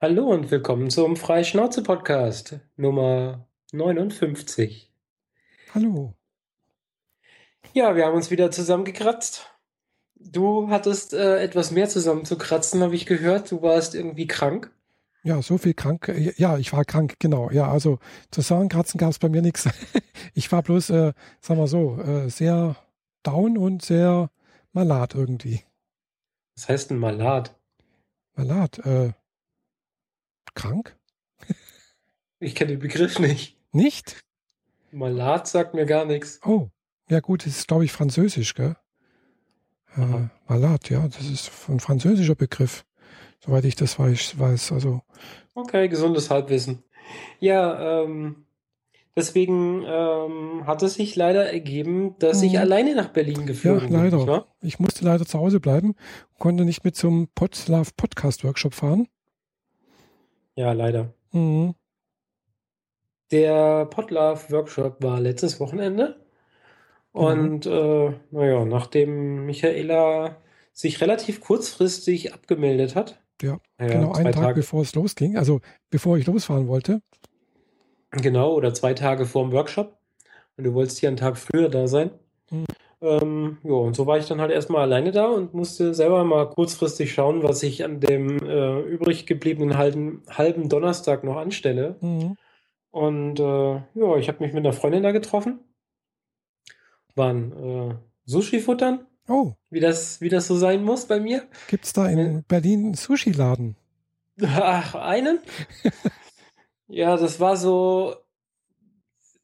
Hallo und willkommen zum Freischnauze-Podcast Nummer 59. Hallo. Ja, wir haben uns wieder zusammengekratzt. Du hattest äh, etwas mehr zusammenzukratzen, habe ich gehört. Du warst irgendwie krank. Ja, so viel krank. äh, Ja, ich war krank, genau. Ja, also zusammenkratzen gab es bei mir nichts. Ich war bloß, äh, sagen wir so, äh, sehr down und sehr malat irgendwie. Was heißt denn Malat? Malat, äh, krank? Ich kenne den Begriff nicht. Nicht? Malat sagt mir gar nichts. Oh, ja gut, das ist glaube ich französisch, gell? Äh, malat, ja, das ist ein französischer Begriff, soweit ich das weiß. weiß. Also, Okay, gesundes Halbwissen. Ja, ähm, deswegen ähm, hat es sich leider ergeben, dass ich Mhm. alleine nach Berlin ja, geflogen bin. leider. wahr? Ich musste leider zu Hause bleiben, konnte nicht mit zum Podlove Podcast Workshop fahren. Ja, leider. Mhm. Der Podlove Workshop war letztes Wochenende. Genau. Und äh, naja, nachdem Michaela sich relativ kurzfristig abgemeldet hat, Ja, naja, genau einen Tag Tage, bevor es losging, also bevor ich losfahren wollte. genau, oder zwei Tage vor dem Workshop, und du wolltest hier einen Tag früher da sein. Mhm. Ähm, ja, und so war ich dann halt erstmal alleine da und musste selber mal kurzfristig schauen, was ich an dem äh, übrig gebliebenen halben, halben Donnerstag noch anstelle. Mhm. Und äh, ja, ich habe mich mit einer Freundin da getroffen, waren äh, Sushi futtern. Oh, wie das, wie das so sein muss bei mir. gibt's da in Berlin einen Sushi-Laden? Ach, einen? Ja, das war so,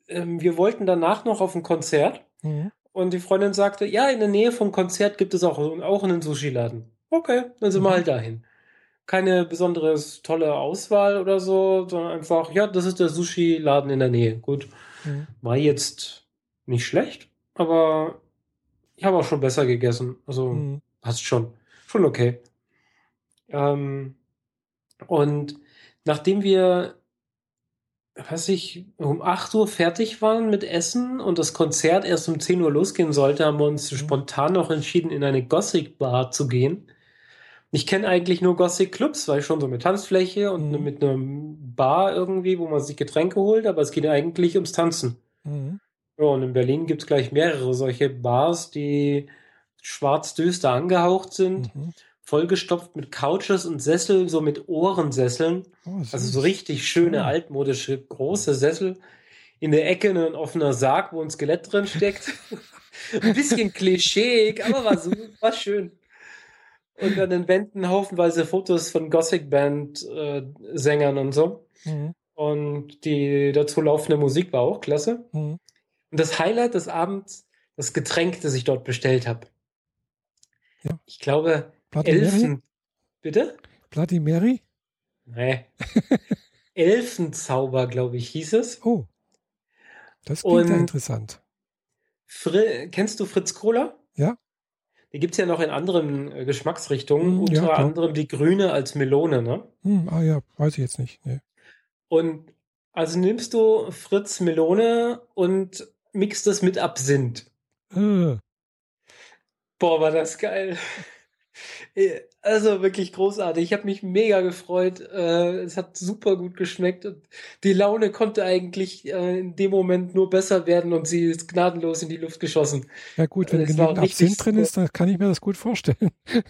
ähm, wir wollten danach noch auf ein Konzert Mhm. Und die Freundin sagte, ja, in der Nähe vom Konzert gibt es auch, auch einen Sushi-Laden. Okay, dann sind wir Mhm. halt dahin. Keine besonderes tolle Auswahl oder so, sondern einfach, ja, das ist der Sushi-Laden in der Nähe. Gut, Mhm. war jetzt nicht schlecht, aber ich habe auch schon besser gegessen. Also Mhm. passt schon. Schon okay. Ähm, und nachdem wir, was ich, um 8 Uhr fertig waren mit Essen und das Konzert erst um 10 Uhr losgehen sollte, haben wir uns Mhm. spontan noch entschieden, in eine Gothic-Bar zu gehen. Ich kenne eigentlich nur Gothic-Clubs, weil schon so eine Tanzfläche und Mhm. mit einem Bar irgendwie, wo man sich Getränke holt, aber es geht eigentlich ums Tanzen. Mhm. Ja, und in Berlin gibt es gleich mehrere solche Bars, die schwarzdüster angehaucht sind, Mhm. Vollgestopft mit Couches und Sesseln, so mit Ohrensesseln. Oh, Also so richtig schöne, Schön. altmodische, große Sessel. In der Ecke ein offener Sarg, wo ein Skelett drin steckt. ein bisschen klischeeig, aber war, so, war schön. Und an den Wänden haufenweise Fotos von Gothic Band äh, Sängern und so. Mhm. Und die dazu laufende Musik war auch klasse. Mhm. Und das Highlight des Abends, das Getränk, das ich dort bestellt habe. Ja. Ich glaube, Bloody Mary? Elfen. Bitte? Mary? Nee. Elfenzauber, glaube ich, hieß es. Oh, das klingt ja Und interessant. Fri kennst du Fritz Cola? Ja? Die gibt es ja noch in anderen äh, Geschmacksrichtungen, ja, unter klar. anderem die grüne als Melone, ne? Hm, ah ja, weiß ich jetzt nicht. Nee. Und also nimmst du Fritz Melone und mixt es mit Absinth. Äh, Boah, war das geil. Äh, Also wirklich großartig. Ich habe mich mega gefreut. Äh, es hat super gut geschmeckt. Und die Laune konnte eigentlich äh, in dem Moment nur besser werden und sie ist gnadenlos in die Luft geschossen. ja gut, wenn Es genügend Absinth drin ist, dann kann ich mir das gut vorstellen.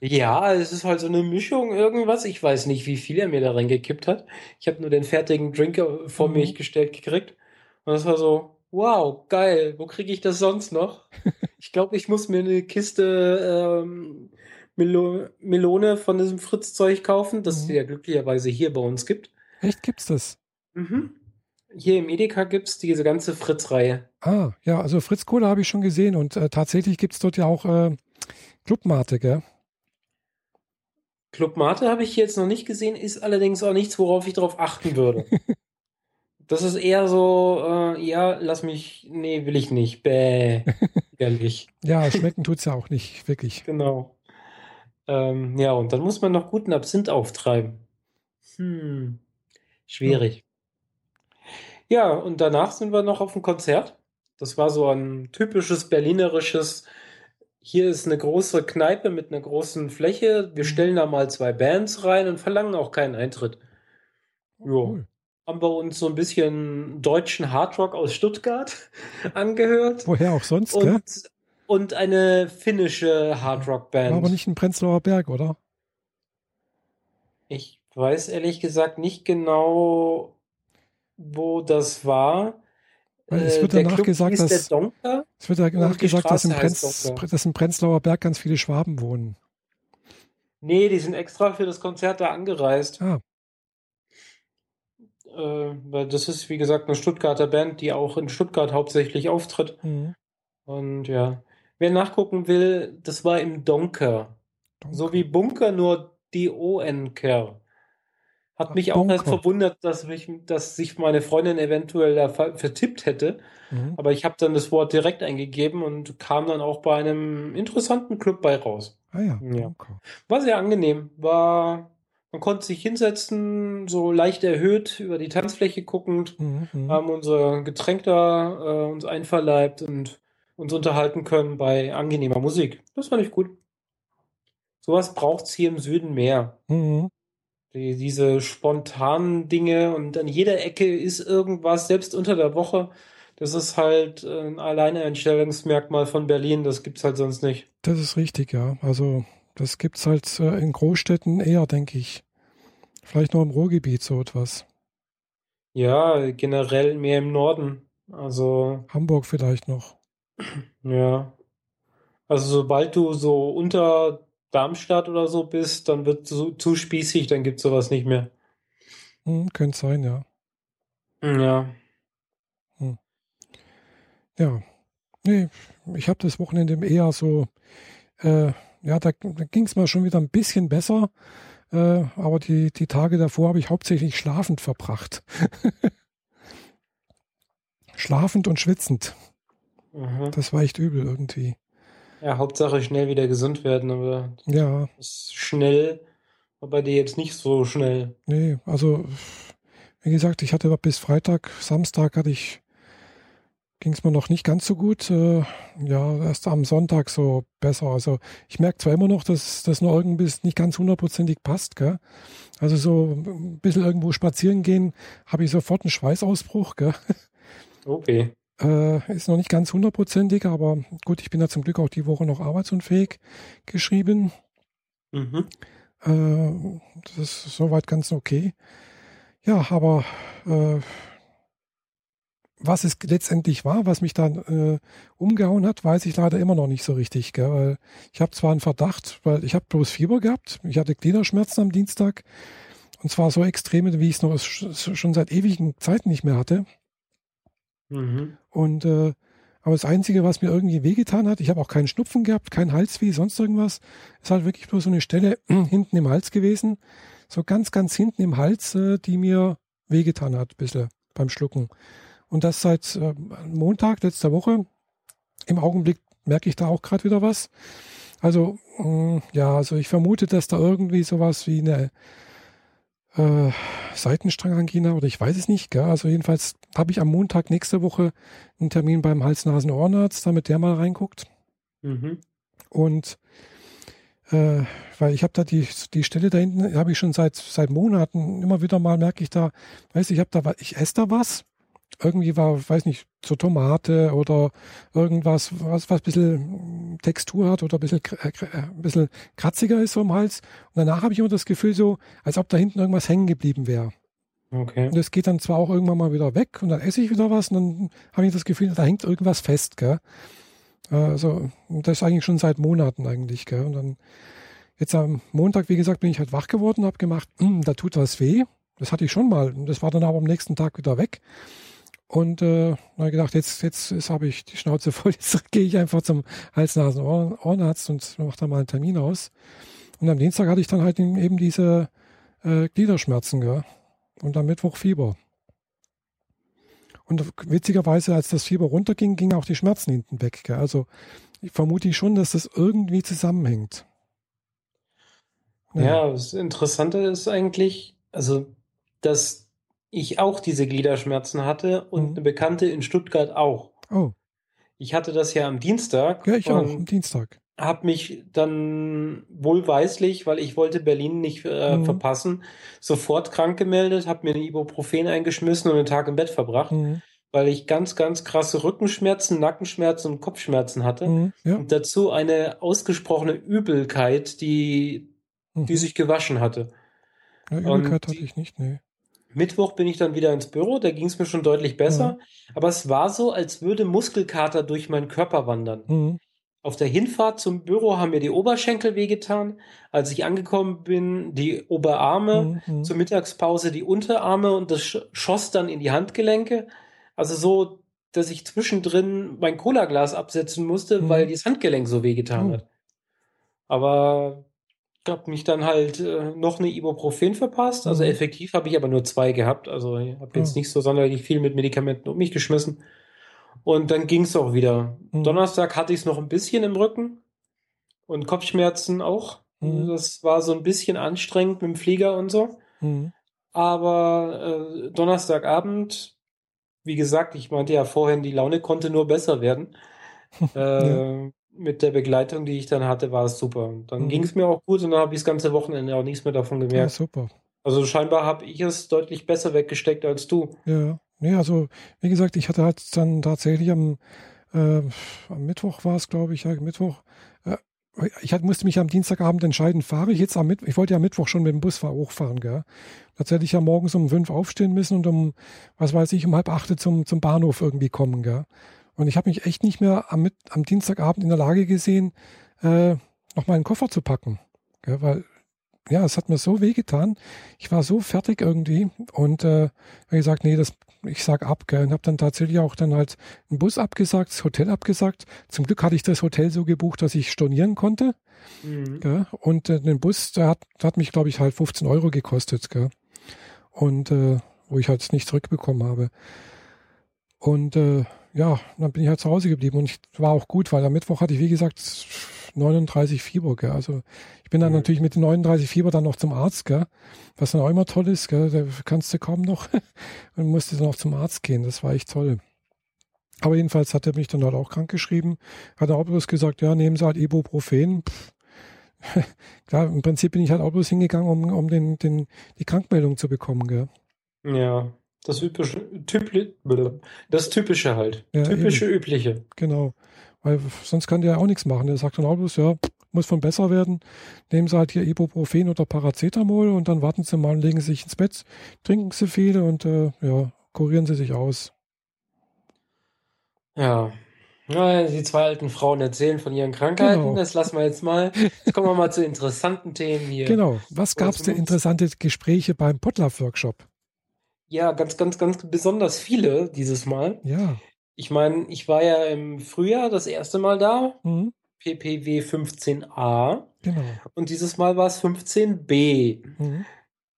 Ja, es ist halt so eine Mischung irgendwas. Ich weiß nicht, wie viel er mir da reingekippt hat. Ich habe nur den fertigen Drink äh, vor Mhm. mich gestellt gekriegt. Und das war so, wow, geil. Wo kriege ich das sonst noch? Ich glaube, ich muss mir eine Kiste ähm, Melo Melone von diesem Fritz-Zeug kaufen, das es Mhm. ja glücklicherweise hier bei uns gibt. Echt, gibt's das? Mhm. Hier im Edeka gibt es diese ganze Fritz-Reihe. Ah, ja, also Fritz Cola habe ich schon gesehen und äh, tatsächlich gibt's dort ja auch äh, Clubmate, gell? Club Mate habe ich jetzt noch nicht gesehen, ist allerdings auch nichts, worauf ich darauf achten würde. Das ist eher so, äh, ja, lass mich, nee, will ich nicht. Bäh, ehrlich. Ja, schmecken tut's ja auch nicht, wirklich. Genau. Ähm, ja, und dann muss man noch guten Absinth auftreiben. Hm, schwierig. Ja, und danach sind wir noch auf dem Konzert. Das war so ein typisches berlinerisches hier ist eine große Kneipe mit einer großen Fläche. Wir stellen da mal zwei Bands rein und verlangen auch keinen Eintritt. Jo. Cool. Haben wir uns so ein bisschen deutschen Hardrock aus Stuttgart angehört. Woher auch sonst, gell? Und, eine finnische Hardrock-Band. Aber nicht ein Prenzlauer Berg, oder? Ich weiß ehrlich gesagt nicht genau, wo das war. Weil es Äh, wird danach Club gesagt, dass es wird danach gesagt, dass heißt Prenz, dass im Prenzlauer Berg ganz viele Schwaben wohnen. Nee, die sind extra für das Konzert da angereist. Ah, Äh, weil das ist, wie gesagt, eine Stuttgarter Band, die auch in Stuttgart hauptsächlich auftritt. mhm. Und ja, wer nachgucken will, das war im Donker. So wie Bunker, nur D-O-N-Ker. Hat Ah, mich auch erst verwundert, dass, mich, dass sich meine Freundin eventuell da ver vertippt hätte. Mhm. Aber ich habe dann das Wort direkt eingegeben und kam dann auch bei einem interessanten Club bei raus. Ah ja, Ja. War sehr angenehm. War, man konnte sich hinsetzen, so leicht erhöht über die Tanzfläche guckend, Mhm. Mhm. haben unser Getränk da äh, uns einverleibt und uns unterhalten können bei angenehmer Musik. Das fand ich gut. Sowas braucht's hier im Süden mehr. Mhm. Die, diese spontanen Dinge und an jeder Ecke ist irgendwas, selbst unter der Woche. Das ist halt äh, ein Alleinstellungsmerkmal von Berlin. Das gibt's halt sonst nicht. Das ist richtig, ja. Also das gibt's halt äh, in Großstädten eher, denke ich. Vielleicht nur im Ruhrgebiet so etwas. Ja, generell mehr im Norden. Also, Hamburg vielleicht noch. Ja. Also, sobald du so unter Darmstadt oder so bist, dann wird zu, zu spießig, dann gibt's sowas nicht mehr. Hm, könnte sein, ja. Ja. Ja. Nee, ich habe das Wochenende eher so, äh, ja, da, da ging es mal schon wieder ein bisschen besser. Äh, aber die, die Tage davor habe ich hauptsächlich schlafend verbracht. schlafend und schwitzend. Mhm. Das war echt übel irgendwie. Ja, Hauptsache schnell wieder gesund werden, aber Ja, ist schnell, war bei dir jetzt nicht so schnell. nee, also wie gesagt, ich hatte bis Freitag, Samstag hatte ich, ging es mir noch nicht ganz so gut. Äh, ja, erst am Sonntag so besser. Also ich merke zwar immer noch, dass das nur irgendwie nicht ganz hundertprozentig passt, gell? Also so ein bisschen irgendwo spazieren gehen, habe ich sofort einen Schweißausbruch, gell? Okay. Äh, ist noch nicht ganz hundertprozentig, aber gut, ich bin ja zum Glück auch die Woche noch arbeitsunfähig geschrieben. Mhm. Äh, das ist soweit ganz okay. Ja, aber äh, was es letztendlich war, was mich dann äh, umgehauen hat, weiß ich leider immer noch nicht so richtig. Gell? Weil ich habe zwar einen Verdacht, weil ich habe bloß Fieber gehabt. Ich hatte Gliederschmerzen am Dienstag. Und zwar so extreme, wie ich es noch sch- schon seit ewigen Zeiten nicht mehr hatte. Mhm. Und äh, aber das Einzige, was mir irgendwie wehgetan hat, ich habe auch keinen Schnupfen gehabt, kein Halsweh, sonst irgendwas, ist halt wirklich bloß so eine Stelle hinten im Hals gewesen. So ganz, ganz hinten im Hals, äh, die mir wehgetan hat, ein bisschen beim Schlucken. Und das seit äh, Montag letzter Woche. Im Augenblick merke ich da auch gerade wieder was. Also, mh, ja, also ich vermute, dass da irgendwie sowas wie eine äh, Seitenstrangangina oder ich weiß es nicht. Gell? Also jedenfalls habe ich am Montag nächste Woche einen Termin beim Hals-Nasen-Ohrenarzt, damit der mal reinguckt. Mhm. Und äh, weil ich habe da die, die Stelle da hinten, habe ich schon seit, seit Monaten immer wieder mal, merke ich da, weiß ich, habe da, ich esse da was. Irgendwie war, weiß nicht, so Tomate oder irgendwas, was, was ein bisschen Textur hat oder ein bisschen, äh, ein bisschen kratziger ist so im Hals. Und danach habe ich immer das Gefühl so, als ob da hinten irgendwas hängen geblieben wäre. Okay. Und das geht dann zwar auch irgendwann mal wieder weg und dann esse ich wieder was und dann habe ich das Gefühl, da hängt irgendwas fest, gell? Also, das ist eigentlich schon seit Monaten eigentlich, gell? Und dann, jetzt am Montag, wie gesagt, bin ich halt wach geworden und habe gemacht, "Hm, da tut was weh. Das hatte ich schon mal. Und Das war dann aber am nächsten Tag wieder weg. Und äh, habe gedacht, jetzt, jetzt, jetzt habe ich die Schnauze voll, jetzt gehe ich einfach zum Hals-Nasen-Ohrenarzt und mache da mal einen Termin aus. Und am Dienstag hatte ich dann halt eben diese äh, Gliederschmerzen, gell? Und am Mittwoch Fieber. Und witzigerweise, als das Fieber runterging, gingen auch die Schmerzen hinten weg. Gell? Also ich vermute ich schon, dass das irgendwie zusammenhängt. Ja, das Interessante ist eigentlich, also, dass ich auch diese Gliederschmerzen hatte und Mhm. eine Bekannte in Stuttgart auch. Oh, Ich hatte das ja am Dienstag ja, ich auch, am Dienstag. habe mich dann wohlweislich, weil ich wollte Berlin nicht äh, Mhm. verpassen, sofort krank gemeldet, habe mir ein Ibuprofen eingeschmissen und einen Tag im Bett verbracht, Mhm. weil ich ganz, ganz krasse Rückenschmerzen, Nackenschmerzen und Kopfschmerzen hatte. Mhm. Ja. Und dazu eine ausgesprochene Übelkeit, die, die Mhm. sich gewaschen hatte. Ja, Übelkeit hatte die- ich nicht, nee. Mittwoch bin ich dann wieder ins Büro, da ging es mir schon deutlich besser, aber es war so, als würde Muskelkater durch meinen Körper wandern. Mhm. Auf der Hinfahrt zum Büro haben mir die Oberschenkel wehgetan. Als ich angekommen bin, die Oberarme, Mhm. zur Mittagspause die Unterarme und das sch- schoss dann in die Handgelenke. Also so, dass ich zwischendrin mein Cola-Glas absetzen musste, Mhm. weil das Handgelenk so wehgetan Oh. hat. Aber ich habe mich dann halt äh, noch eine Ibuprofen verpasst. Also Mhm. effektiv habe ich aber nur zwei gehabt. Also ich habe jetzt Oh. nicht so sonderlich viel mit Medikamenten um mich geschmissen. Und dann ging es auch wieder. Mhm. Donnerstag hatte ich es noch ein bisschen im Rücken und Kopfschmerzen auch. Mhm. Das war so ein bisschen anstrengend mit dem Flieger und so. Mhm. Aber äh, Donnerstagabend, wie gesagt, ich meinte ja vorhin, die Laune konnte nur besser werden. Äh, Mit der Begleitung, die ich dann hatte, war es super. Und dann Mhm. ging es mir auch gut und dann habe ich das ganze Wochenende auch nichts mehr davon Ja, gemerkt. super. Also scheinbar habe ich es deutlich besser weggesteckt als du. Ja, nee, also wie gesagt, ich hatte halt dann tatsächlich am, äh, am Mittwoch war es, glaube ich, ja, Mittwoch. Äh, ich hatte, musste mich am Dienstagabend entscheiden, fahre ich jetzt am Mittwoch, ich wollte ja am Mittwoch schon mit dem Bus fahr- hochfahren, gell. Tatsächlich ja morgens um fünf aufstehen müssen und um, was weiß ich, um halb acht zum, zum Bahnhof irgendwie kommen, gell. Und ich habe mich echt nicht mehr am, am Dienstagabend in der Lage gesehen, äh, noch meinen Koffer zu packen, gell, weil ja, es hat mir so wehgetan. Ich war so fertig irgendwie und äh, habe gesagt, nee, das, ich sag ab, gell, und habe dann tatsächlich auch dann halt einen Bus abgesagt, das Hotel abgesagt. Zum Glück hatte ich das Hotel so gebucht, dass ich stornieren konnte. Mhm. Gell? Und äh, den Bus, der hat, der hat mich, glaube ich, halt 15 Euro gekostet. Gell? Und äh, wo ich halt nicht zurückbekommen habe. Und äh, ja, dann bin ich halt zu Hause geblieben und ich war auch gut, weil am Mittwoch hatte ich, wie gesagt, 39 Fieber. Gell? Also ich bin dann Mhm. natürlich mit den 39 Fieber dann noch zum Arzt, gell? was dann auch immer toll ist. Gell? Da kannst du kaum noch und musste dann auch zum Arzt gehen. Das war echt toll. Aber jedenfalls hat er mich dann halt auch krank geschrieben. Hat er auch bloß gesagt, ja, nehmen Sie halt Ibuprofen. Pff. Klar, im Prinzip bin ich halt auch bloß hingegangen, um, um den, den, die Krankmeldung zu bekommen. Gell? Ja, das typische, typli- das typische halt. Ja, typische, übliche. Genau. Weil sonst kann der ja auch nichts machen. Der sagt dann auch bloß, ja, muss von besser werden. Nehmen Sie halt hier Ibuprofen oder Paracetamol und dann warten Sie mal und legen Sie sich ins Bett, trinken Sie viel und äh, ja, kurieren Sie sich aus. Ja. Ja, die zwei alten Frauen erzählen von ihren Krankheiten. Genau. Das lassen wir jetzt mal. Jetzt kommen wir mal zu interessanten Themen hier. Genau. Was gab es denn interessante Gespräche beim Potlove-Workshop? Ja, ganz, ganz, ganz besonders viele dieses Mal. Ja. Ich meine, ich war ja im Frühjahr das erste Mal da, Mhm. PPW 15a, Genau. und dieses Mal war es 15b. Mhm.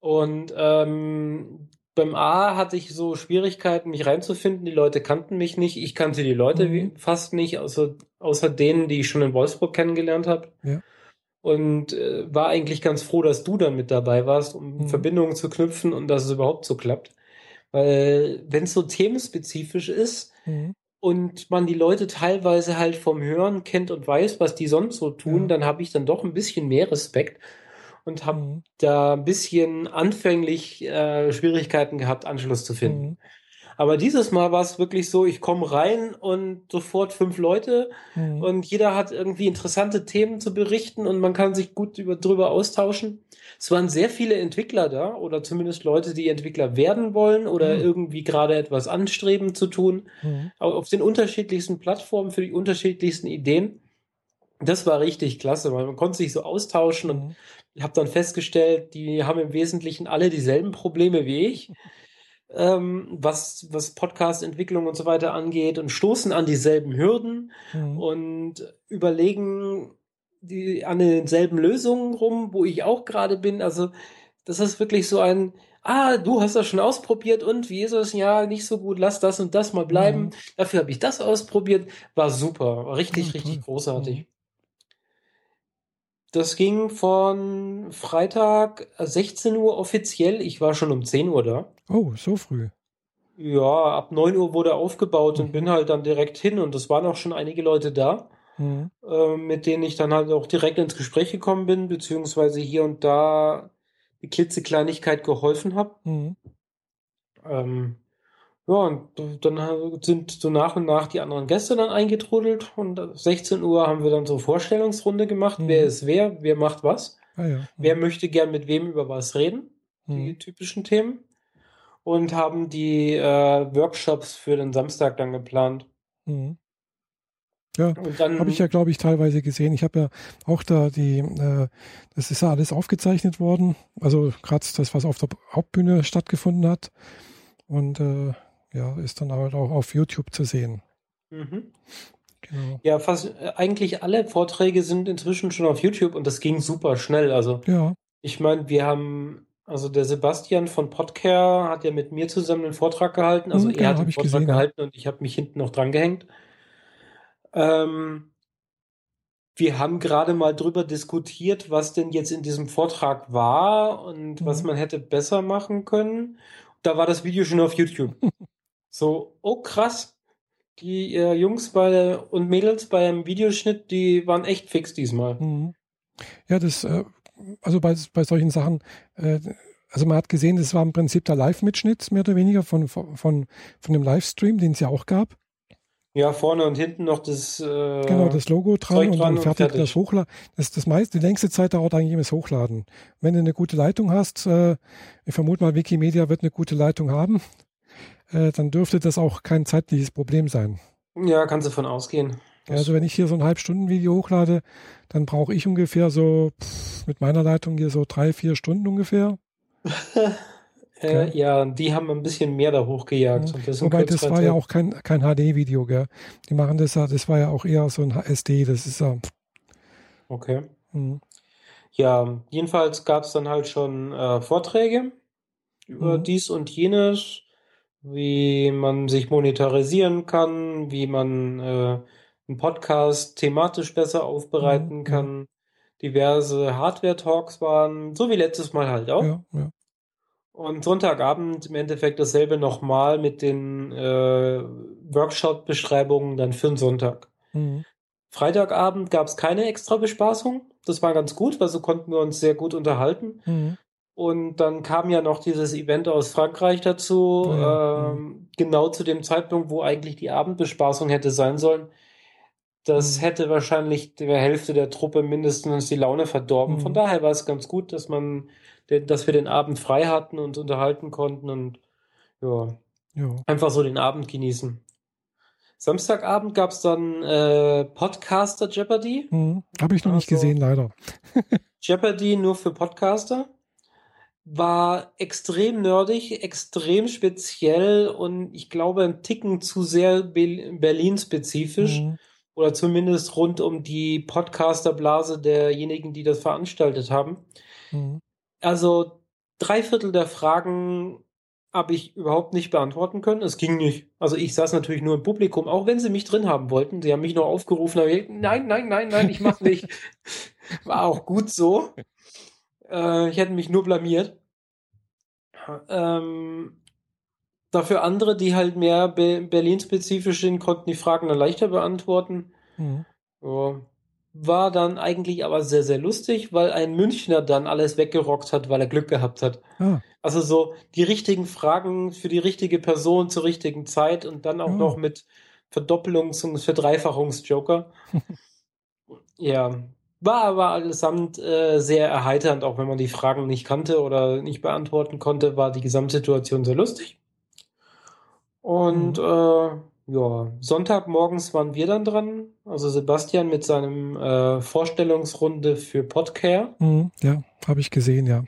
Und ähm, beim A hatte ich so Schwierigkeiten, mich reinzufinden. Die Leute kannten mich nicht. Ich kannte die Leute Mhm. fast nicht, außer, außer denen, die ich schon in Wolfsburg kennengelernt habe. Ja. Und äh, war eigentlich ganz froh, dass du dann mit dabei warst, um Mhm. Verbindungen zu knüpfen und dass es überhaupt so klappt. Weil wenn es so themenspezifisch ist Mhm. und man die Leute teilweise halt vom Hören kennt und weiß, was die sonst so tun, Ja. dann habe ich dann doch ein bisschen mehr Respekt und habe Mhm. da ein bisschen anfänglich äh, Schwierigkeiten gehabt, Anschluss zu finden. Aber dieses Mal war es wirklich so, ich komme rein und sofort fünf Leute Mhm. und jeder hat irgendwie interessante Themen zu berichten und man kann sich gut über, drüber austauschen. Es waren sehr viele Entwickler da oder zumindest Leute, die Entwickler werden wollen oder Mhm. irgendwie gerade etwas anstreben zu tun Mhm. au- auf den unterschiedlichsten Plattformen für die unterschiedlichsten Ideen. Das war richtig klasse, weil man konnte sich so austauschen und Mhm. ich habe dann festgestellt, die haben im Wesentlichen alle dieselben Probleme wie ich, ähm, was, was Podcast-Entwicklung und so weiter angeht und stoßen an dieselben Hürden Mhm. und überlegen die, an denselben Lösungen rum, wo ich auch gerade bin. Also das ist wirklich so ein, ah, du hast das schon ausprobiert und wie ist es? Ja, nicht so gut, lass das und das mal bleiben. Mhm. Dafür habe ich das ausprobiert. War super, war richtig, Ja, richtig großartig. Mhm. Das ging von Freitag 16 Uhr offiziell. Ich war schon um 10 Uhr da. Oh, so früh. Ja, ab 9 Uhr wurde aufgebaut und Mhm. bin halt dann direkt hin und es waren auch schon einige Leute da. Mhm. äh, mit denen ich dann halt auch direkt ins Gespräch gekommen bin, beziehungsweise hier und da die klitzekleinigkeit geholfen habe. Mhm. Ähm, ja, und dann sind so nach und nach die anderen Gäste dann eingetrudelt und 16 Uhr haben wir dann so Vorstellungsrunde gemacht, Mhm. wer ist wer, wer macht was, Ah, ja. wer möchte gern mit wem über was reden, die Mhm. typischen Themen und haben die äh, Workshops für den Samstag dann geplant. Mhm. Ja, habe ich ja, glaube ich, teilweise gesehen. Ich habe ja auch da die, äh, das ist ja alles aufgezeichnet worden. Also gerade das, was auf der Hauptbühne stattgefunden hat. Und äh, ja, ist dann halt auch auf YouTube zu sehen. Mhm. Genau. Ja, fast äh, eigentlich alle Vorträge sind inzwischen schon auf YouTube und das ging super schnell. Also Ja, ich meine, wir haben, also der Sebastian von Podcare hat ja mit mir zusammen einen Vortrag gehalten. Also Mhm, er genau, hat den ich Vortrag gesehen, gehalten und ich habe mich hinten noch dran gehängt. Ähm, wir haben gerade mal drüber diskutiert, was denn jetzt in diesem Vortrag war und was Mhm. man hätte besser machen können. Da war das Video schon auf YouTube. So, oh krass. Die äh, Jungs bei der, und Mädels beim Videoschnitt, die waren echt fix diesmal. Mhm. Ja, das, äh, also bei, bei solchen Sachen, äh, also man hat gesehen, das war im Prinzip der Live-Mitschnitt, mehr oder weniger, von, von, von dem Livestream, den es ja auch gab. Ja, vorne und hinten noch das, äh, Genau, das Logo dran und dran dann und fertig, fertig. das Hochladen. Das, das meiste, die längste Zeit dauert eigentlich das Hochladen. Wenn du eine gute Leitung hast, äh, ich vermute mal, Wikimedia wird eine gute Leitung haben, äh, dann dürfte das auch kein zeitliches Problem sein. Ja, kannst du von ausgehen. Ja, also wenn ich hier so ein Halbstunden-Video hochlade, dann brauche ich ungefähr so pff, mit meiner Leitung hier so drei, vier Stunden ungefähr. Äh, Okay. ja, die haben ein bisschen mehr da hochgejagt. Ja. Das Wobei das war ja auch kein, kein HD-Video, gell? Die machen das ja, das war ja auch eher so ein SD, das ist ja. Okay. Hm, Ja, jedenfalls gab es dann halt schon äh, Vorträge über Mhm. dies und jenes, wie man sich monetarisieren kann, wie man äh, einen Podcast thematisch besser aufbereiten Mhm, kann. Diverse Hardware-Talks waren, so wie letztes Mal halt auch. ja, ja. Und Sonntagabend im Endeffekt dasselbe nochmal mit den äh, Workshop-Beschreibungen dann für den Sonntag. Hm, Freitagabend gab es keine extra Bespaßung. Das war ganz gut, weil so konnten wir uns sehr gut unterhalten. hm, Und dann kam ja noch dieses Event aus Frankreich dazu, Ja, ja, ähm, genau zu dem Zeitpunkt, wo eigentlich die Abendbespaßung hätte sein sollen. Das Mhm. hätte wahrscheinlich der Hälfte der Truppe mindestens die Laune verdorben. Von Mhm. daher war es ganz gut, dass man, dass wir den Abend frei hatten und unterhalten konnten und ja, ja. einfach so den Abend genießen. Samstagabend gab es dann äh, Podcaster Jeopardy. Hm, Habe ich noch nicht Also- gesehen, leider. Jeopardy nur für Podcaster. War extrem nerdig, extrem speziell und ich glaube ein Ticken zu sehr Be Berlin-spezifisch Hm, oder zumindest rund um die Podcaster-Blase derjenigen, die das veranstaltet haben. hm, Also drei Viertel der Fragen habe ich überhaupt nicht beantworten können. Es ging nicht. Also ich saß natürlich nur im Publikum, auch wenn sie mich drin haben wollten. Sie haben mich nur aufgerufen, aber ich, nein, nein, nein, nein, ich mach nicht. War auch gut so. Äh, ich hätte mich nur blamiert. Ähm, dafür andere, die halt mehr Be Berlin-spezifisch sind, konnten die Fragen dann leichter beantworten. hm. Ja. War dann eigentlich aber sehr, sehr lustig, weil ein Münchner dann alles weggerockt hat, weil er Glück gehabt hat. Ah, Also so die richtigen Fragen für die richtige Person zur richtigen Zeit und dann auch Ja. noch mit Verdoppelungs- und Verdreifachungsjoker. Ja, war aber allesamt äh, sehr erheiternd, auch wenn man die Fragen nicht kannte oder nicht beantworten konnte, war die Gesamtsituation sehr lustig. Und äh, ja, Sonntagmorgens waren wir dann dran, also Sebastian mit seinem äh, Vorstellungsrunde für Podcare hm, ja, habe ich gesehen, ja.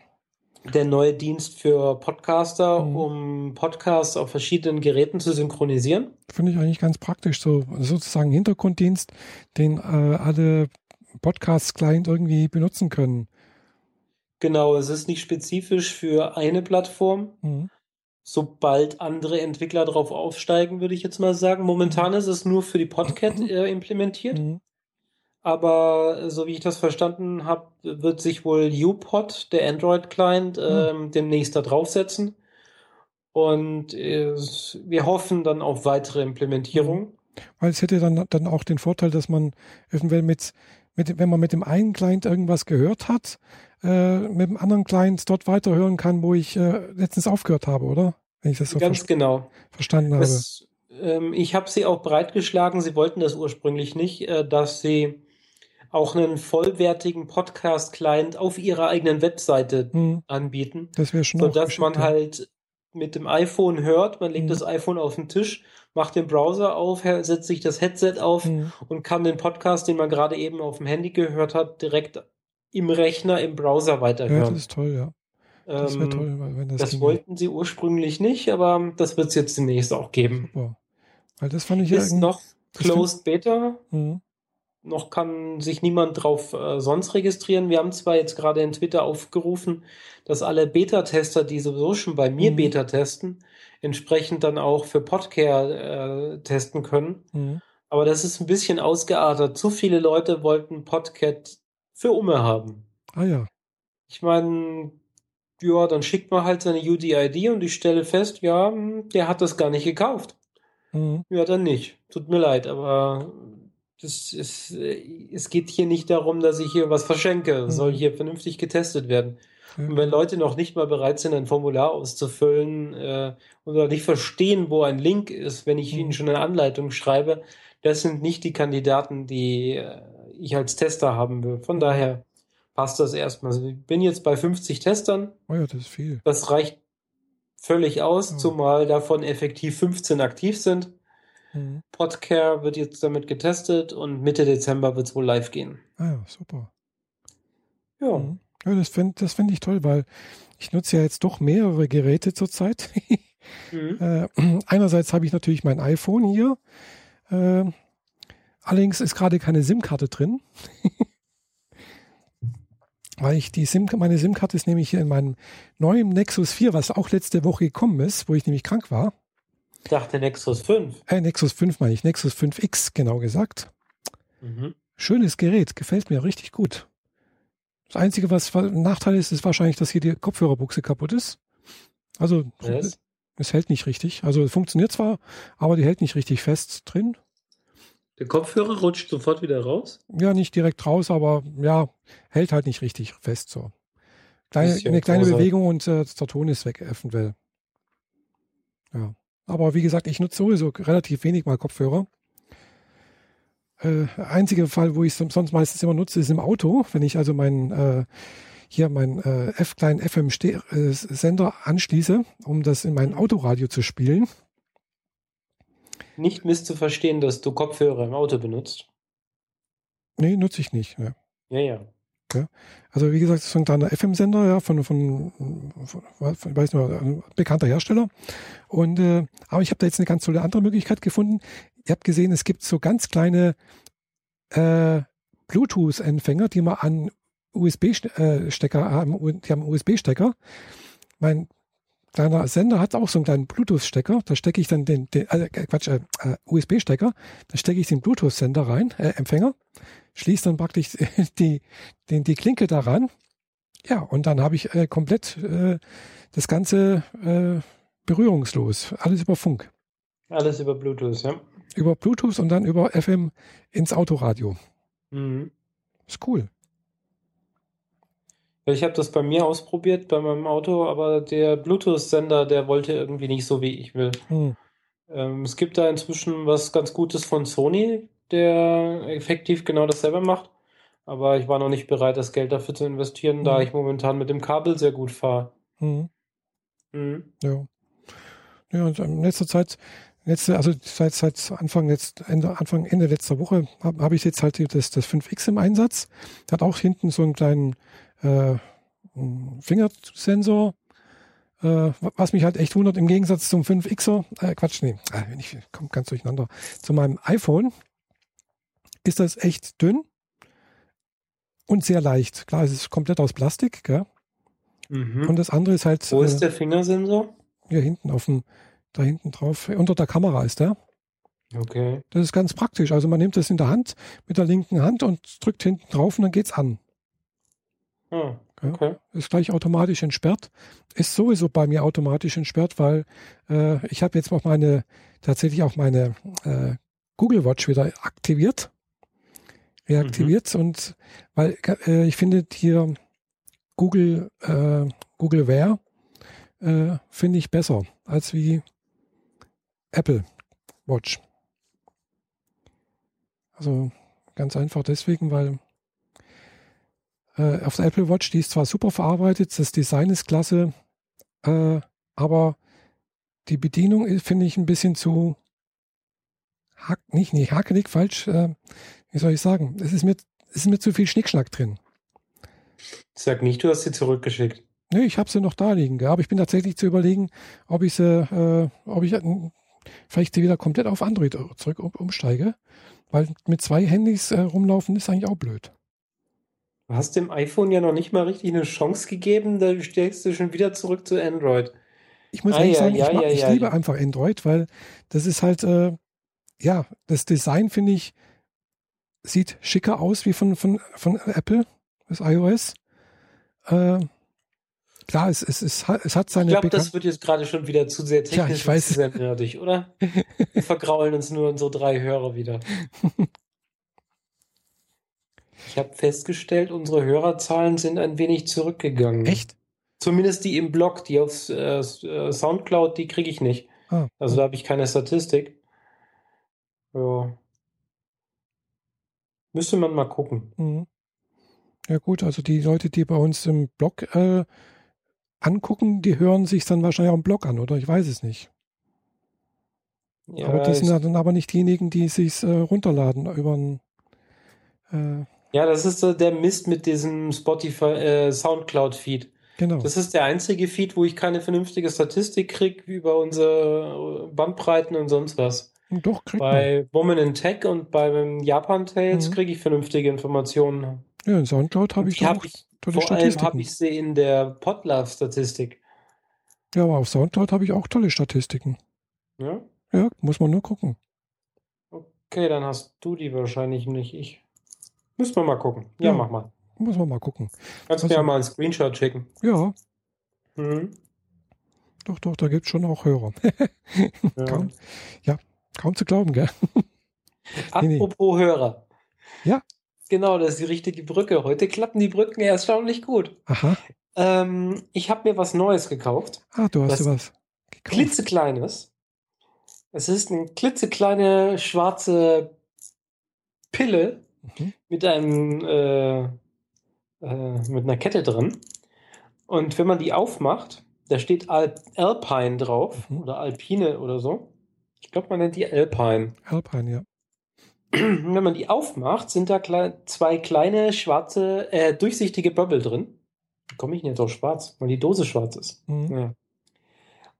der neue Dienst für Podcaster, Mhm. um Podcasts auf verschiedenen Geräten zu synchronisieren. Finde ich eigentlich ganz praktisch, so sozusagen Hintergrunddienst, den äh, alle Podcast-Client irgendwie benutzen können. Genau, es ist nicht spezifisch für eine Plattform. Hm, Sobald andere Entwickler darauf aufsteigen, würde ich jetzt mal sagen. Momentan ist es nur für die Podcat äh, implementiert. hm, Aber äh, so wie ich das verstanden habe, wird sich wohl UPod, der Android-Client, ähm, demnächst da draufsetzen. Und äh, wir hoffen dann auf weitere Implementierung. Weil es hätte dann, dann auch den Vorteil, dass man eventuell mit, mit, wenn man mit dem einen Client irgendwas gehört hat, äh, mit dem anderen Client dort weiterhören kann, wo ich äh, letztens aufgehört habe, oder? Wenn ich das so Ganz ver genau. verstanden habe. Das, ähm, ich habe sie auch breitgeschlagen, sie wollten das ursprünglich nicht, äh, dass sie auch einen vollwertigen Podcast-Client auf ihrer eigenen Webseite hm. anbieten. Das wäre schon Sodass man halt mit dem iPhone hört, man legt hm. das iPhone auf den Tisch, macht den Browser auf, setzt sich das Headset auf hm. und kann den Podcast, den man gerade eben auf dem Handy gehört hat, direkt im Rechner, im Browser weiterhören. Ja, das ist toll, ja. Das wäre ähm, toll, wenn das. Das wollten sie ursprünglich nicht, aber das wird es jetzt demnächst auch geben. Super. Weil das fand ich ist ja noch Closed Beta. Mhm. Noch kann sich niemand drauf äh, sonst registrieren. Wir haben zwar jetzt gerade in Twitter aufgerufen, dass alle Beta-Tester, die sowieso schon bei mir mhm. Beta testen, entsprechend dann auch für Podcare äh, testen können. Mhm. Aber das ist ein bisschen ausgeartet. Zu viele Leute wollten Podcat für Umme haben. Ah ja. Ich meine, ja, dann schickt man halt seine UDID und ich stelle fest, ja, hm, der hat das gar nicht gekauft. Mhm. Ja, dann nicht. Tut mir leid, aber das ist, es geht hier nicht darum, dass ich hier was verschenke. Mhm. Soll hier vernünftig getestet werden. Mhm. Und wenn Leute noch nicht mal bereit sind, ein Formular auszufüllen äh, oder nicht verstehen, wo ein Link ist, wenn ich ihnen mhm. schon eine Anleitung schreibe, das sind nicht die Kandidaten, die äh, ich als Tester haben will. Von daher passt das erstmal. Also ich bin jetzt bei 50 Testern. Oh ja, das ist viel. Das reicht völlig aus, oh. zumal davon effektiv 15 aktiv sind. Mhm. Podcare wird jetzt damit getestet und Mitte Dezember wird es wohl live gehen. Ah ja, super. Ja. Mhm. Ja, das finde das find ich toll, weil ich nutze ja jetzt doch mehrere Geräte zurzeit. mhm. äh, einerseits habe ich natürlich mein iPhone hier. Äh, allerdings ist gerade keine SIM-Karte drin. weil ich die SIM, meine SIM-Karte ist nämlich hier in meinem neuen Nexus 4, was auch letzte Woche gekommen ist, wo ich nämlich krank war. Ich dachte Nexus 5. Äh, Nexus 5 meine ich, Nexus 5X genau gesagt. Mhm. Schönes Gerät, gefällt mir richtig gut. Das Einzige, was ein Nachteil ist, ist wahrscheinlich, dass hier die Kopfhörerbuchse kaputt ist. Also yes. es hält nicht richtig. Also funktioniert zwar, aber die hält nicht richtig fest drin. Der Kopfhörer rutscht sofort wieder raus? Ja, nicht direkt raus, aber ja, hält halt nicht richtig fest so. Kleine, eine kleine Pause. Bewegung und äh, der Ton ist weg, eventuell. Ja. Aber wie gesagt, ich nutze sowieso relativ wenig mal Kopfhörer. Äh, einzige Fall, wo ich es sonst meistens immer nutze, ist im Auto. Wenn ich also meinen äh, hier meinen äh, F kleinen FM Sender anschließe, um das in mein Autoradio zu spielen, nicht misszuverstehen, dass du Kopfhörer im Auto benutzt. Nee, nutze ich nicht. Ja, ja. ja. ja. Also wie gesagt, das ist ein kleiner FM-Sender, ja, von, von, von, von, ich weiß nicht, ein bekannter Hersteller. Und äh, aber ich habe da jetzt eine ganz tolle andere Möglichkeit gefunden. Ihr habt gesehen, es gibt so ganz kleine äh, Bluetooth-Empfänger, die man an USB-Stecker äh, haben, die haben USB-Stecker. Mein kleiner Sender hat auch so einen kleinen Bluetooth-Stecker. Da stecke ich dann den, den äh, Quatsch, äh, äh USB-Stecker. Da stecke ich den Bluetooth-Sender rein, äh, Empfänger, schließe dann praktisch die, den, die Klinke daran. Ja, und dann habe ich äh, komplett äh, das Ganze äh, berührungslos. Alles über Funk. Alles über Bluetooth, ja. Über Bluetooth und dann über FM ins Autoradio. Mhm. Ist cool. Ich habe das bei mir ausprobiert, bei meinem Auto, aber der Bluetooth-Sender, der wollte irgendwie nicht so, wie ich will. Hm. Ähm, es gibt da inzwischen was ganz Gutes von Sony, der effektiv genau dasselbe macht. Aber ich war noch nicht bereit, das Geld dafür zu investieren, hm. da ich momentan mit dem Kabel sehr gut fahre. Hm. Mhm. Ja. Ja, und in letzter Zeit, letzte, also seit, seit Anfang, letzt, Ende, Anfang, Ende letzter Woche habe hab ich jetzt halt das, das 5X im Einsatz. Der hat auch hinten so einen kleinen äh, Fingersensor. Äh, was mich halt echt wundert, im Gegensatz zum 5Xer, äh, Quatsch, nee, äh, ich komme ganz durcheinander. Zu meinem iPhone ist das echt dünn und sehr leicht. Klar, es ist komplett aus Plastik, gell? Mhm. Und das andere ist halt. Wo ist äh, der Fingersensor? Hier hinten auf dem, da hinten drauf, unter der Kamera ist der. Okay. Das ist ganz praktisch. Also man nimmt das in der Hand mit der linken Hand und drückt hinten drauf und dann geht's an. Hm, okay. Ja, ist gleich automatisch entsperrt. Ist sowieso bei mir automatisch entsperrt, weil äh, ich habe jetzt auch meine, tatsächlich auch meine äh, Google Watch wieder aktiviert. Reaktiviert mhm. und weil äh, ich finde hier Google, äh, Google Wear äh, finde ich besser als wie Apple Watch. Also ganz einfach deswegen, weil äh, auf der Apple Watch, die ist zwar super verarbeitet, das Design ist klasse, äh, aber die Bedienung finde ich ein bisschen zu hack, nicht, nicht hakelig, falsch, äh, wie soll ich sagen? Es ist mir, es ist mir zu viel Schnickschnack drin. Sag nicht, du hast sie zurückgeschickt. Nee, ich habe sie noch da liegen, aber ich bin tatsächlich zu überlegen, ob ich sie, äh, ob ich äh, vielleicht sie wieder komplett auf Android zurück um, umsteige, weil mit zwei Handys äh, rumlaufen ist eigentlich auch blöd. Du hast dem iPhone ja noch nicht mal richtig eine Chance gegeben, da stellst du schon wieder zurück zu Android. Ich muss ah, eigentlich ja, sagen, ja, ich, mag, ja, ich liebe einfach Android, weil das ist halt, äh, ja, das Design finde ich, sieht schicker aus wie von, von, von Apple, das iOS. Äh, klar, es, es, es, hat, es hat seine. Ich glaube, das wird jetzt gerade schon wieder zu sehr technisch ja, ich weiß. zu sehr nerdig, oder? Wir vergraulen uns nur unsere drei Hörer wieder. Ich habe festgestellt, unsere Hörerzahlen sind ein wenig zurückgegangen. Echt? Zumindest die im Blog, die auf äh, äh Soundcloud, die kriege ich nicht. Ah. Also da habe ich keine Statistik. Ja. Müsste man mal gucken. Mhm. Ja gut, also die Leute, die bei uns im Blog äh, angucken, die hören sich dann wahrscheinlich auch im Blog an, oder? Ich weiß es nicht. Ja, aber die sind dann aber nicht diejenigen, die sich äh, runterladen über ein äh, ja, das ist der Mist mit diesem Spotify äh, Soundcloud-Feed. Genau. Das ist der einzige Feed, wo ich keine vernünftige Statistik kriege über unsere Bandbreiten und sonst was. Doch, krieg Bei man. Woman in Tech und beim Japan Tales mhm. kriege ich vernünftige Informationen. Ja, in Soundcloud habe ich die hab ich, tolle Vor allem habe ich sie in der Podlove-Statistik. Ja, aber auf Soundcloud habe ich auch tolle Statistiken. Ja? Ja, muss man nur gucken. Okay, dann hast du die wahrscheinlich nicht, ich. Müssen wir mal gucken. Ja, ja mach mal. Muss man mal gucken. Kannst also, mir ja mal einen Screenshot schicken. Ja. Mhm. Doch, doch, da gibt es schon auch Hörer. ja. Kaum, ja, kaum zu glauben, gell? Apropos nee, nee. Hörer. Ja. Genau, das ist die richtige Brücke. Heute klappen die Brücken erstaunlich gut. Aha. Ähm, ich habe mir was Neues gekauft. Ah, du hast was, was gekauft. Klitzekleines. Es ist eine klitzekleine schwarze Pille, mhm. mit einem äh, äh, mit einer Kette drin. Und wenn man die aufmacht, da steht Al Alpine drauf mhm. oder Alpine oder so. Ich glaube, man nennt die Alpine. Alpine, ja. Wenn man die aufmacht, sind da kle zwei kleine schwarze, äh, durchsichtige Bubble drin. Komme ich nicht auf schwarz, weil die Dose schwarz ist. Mhm. Ja.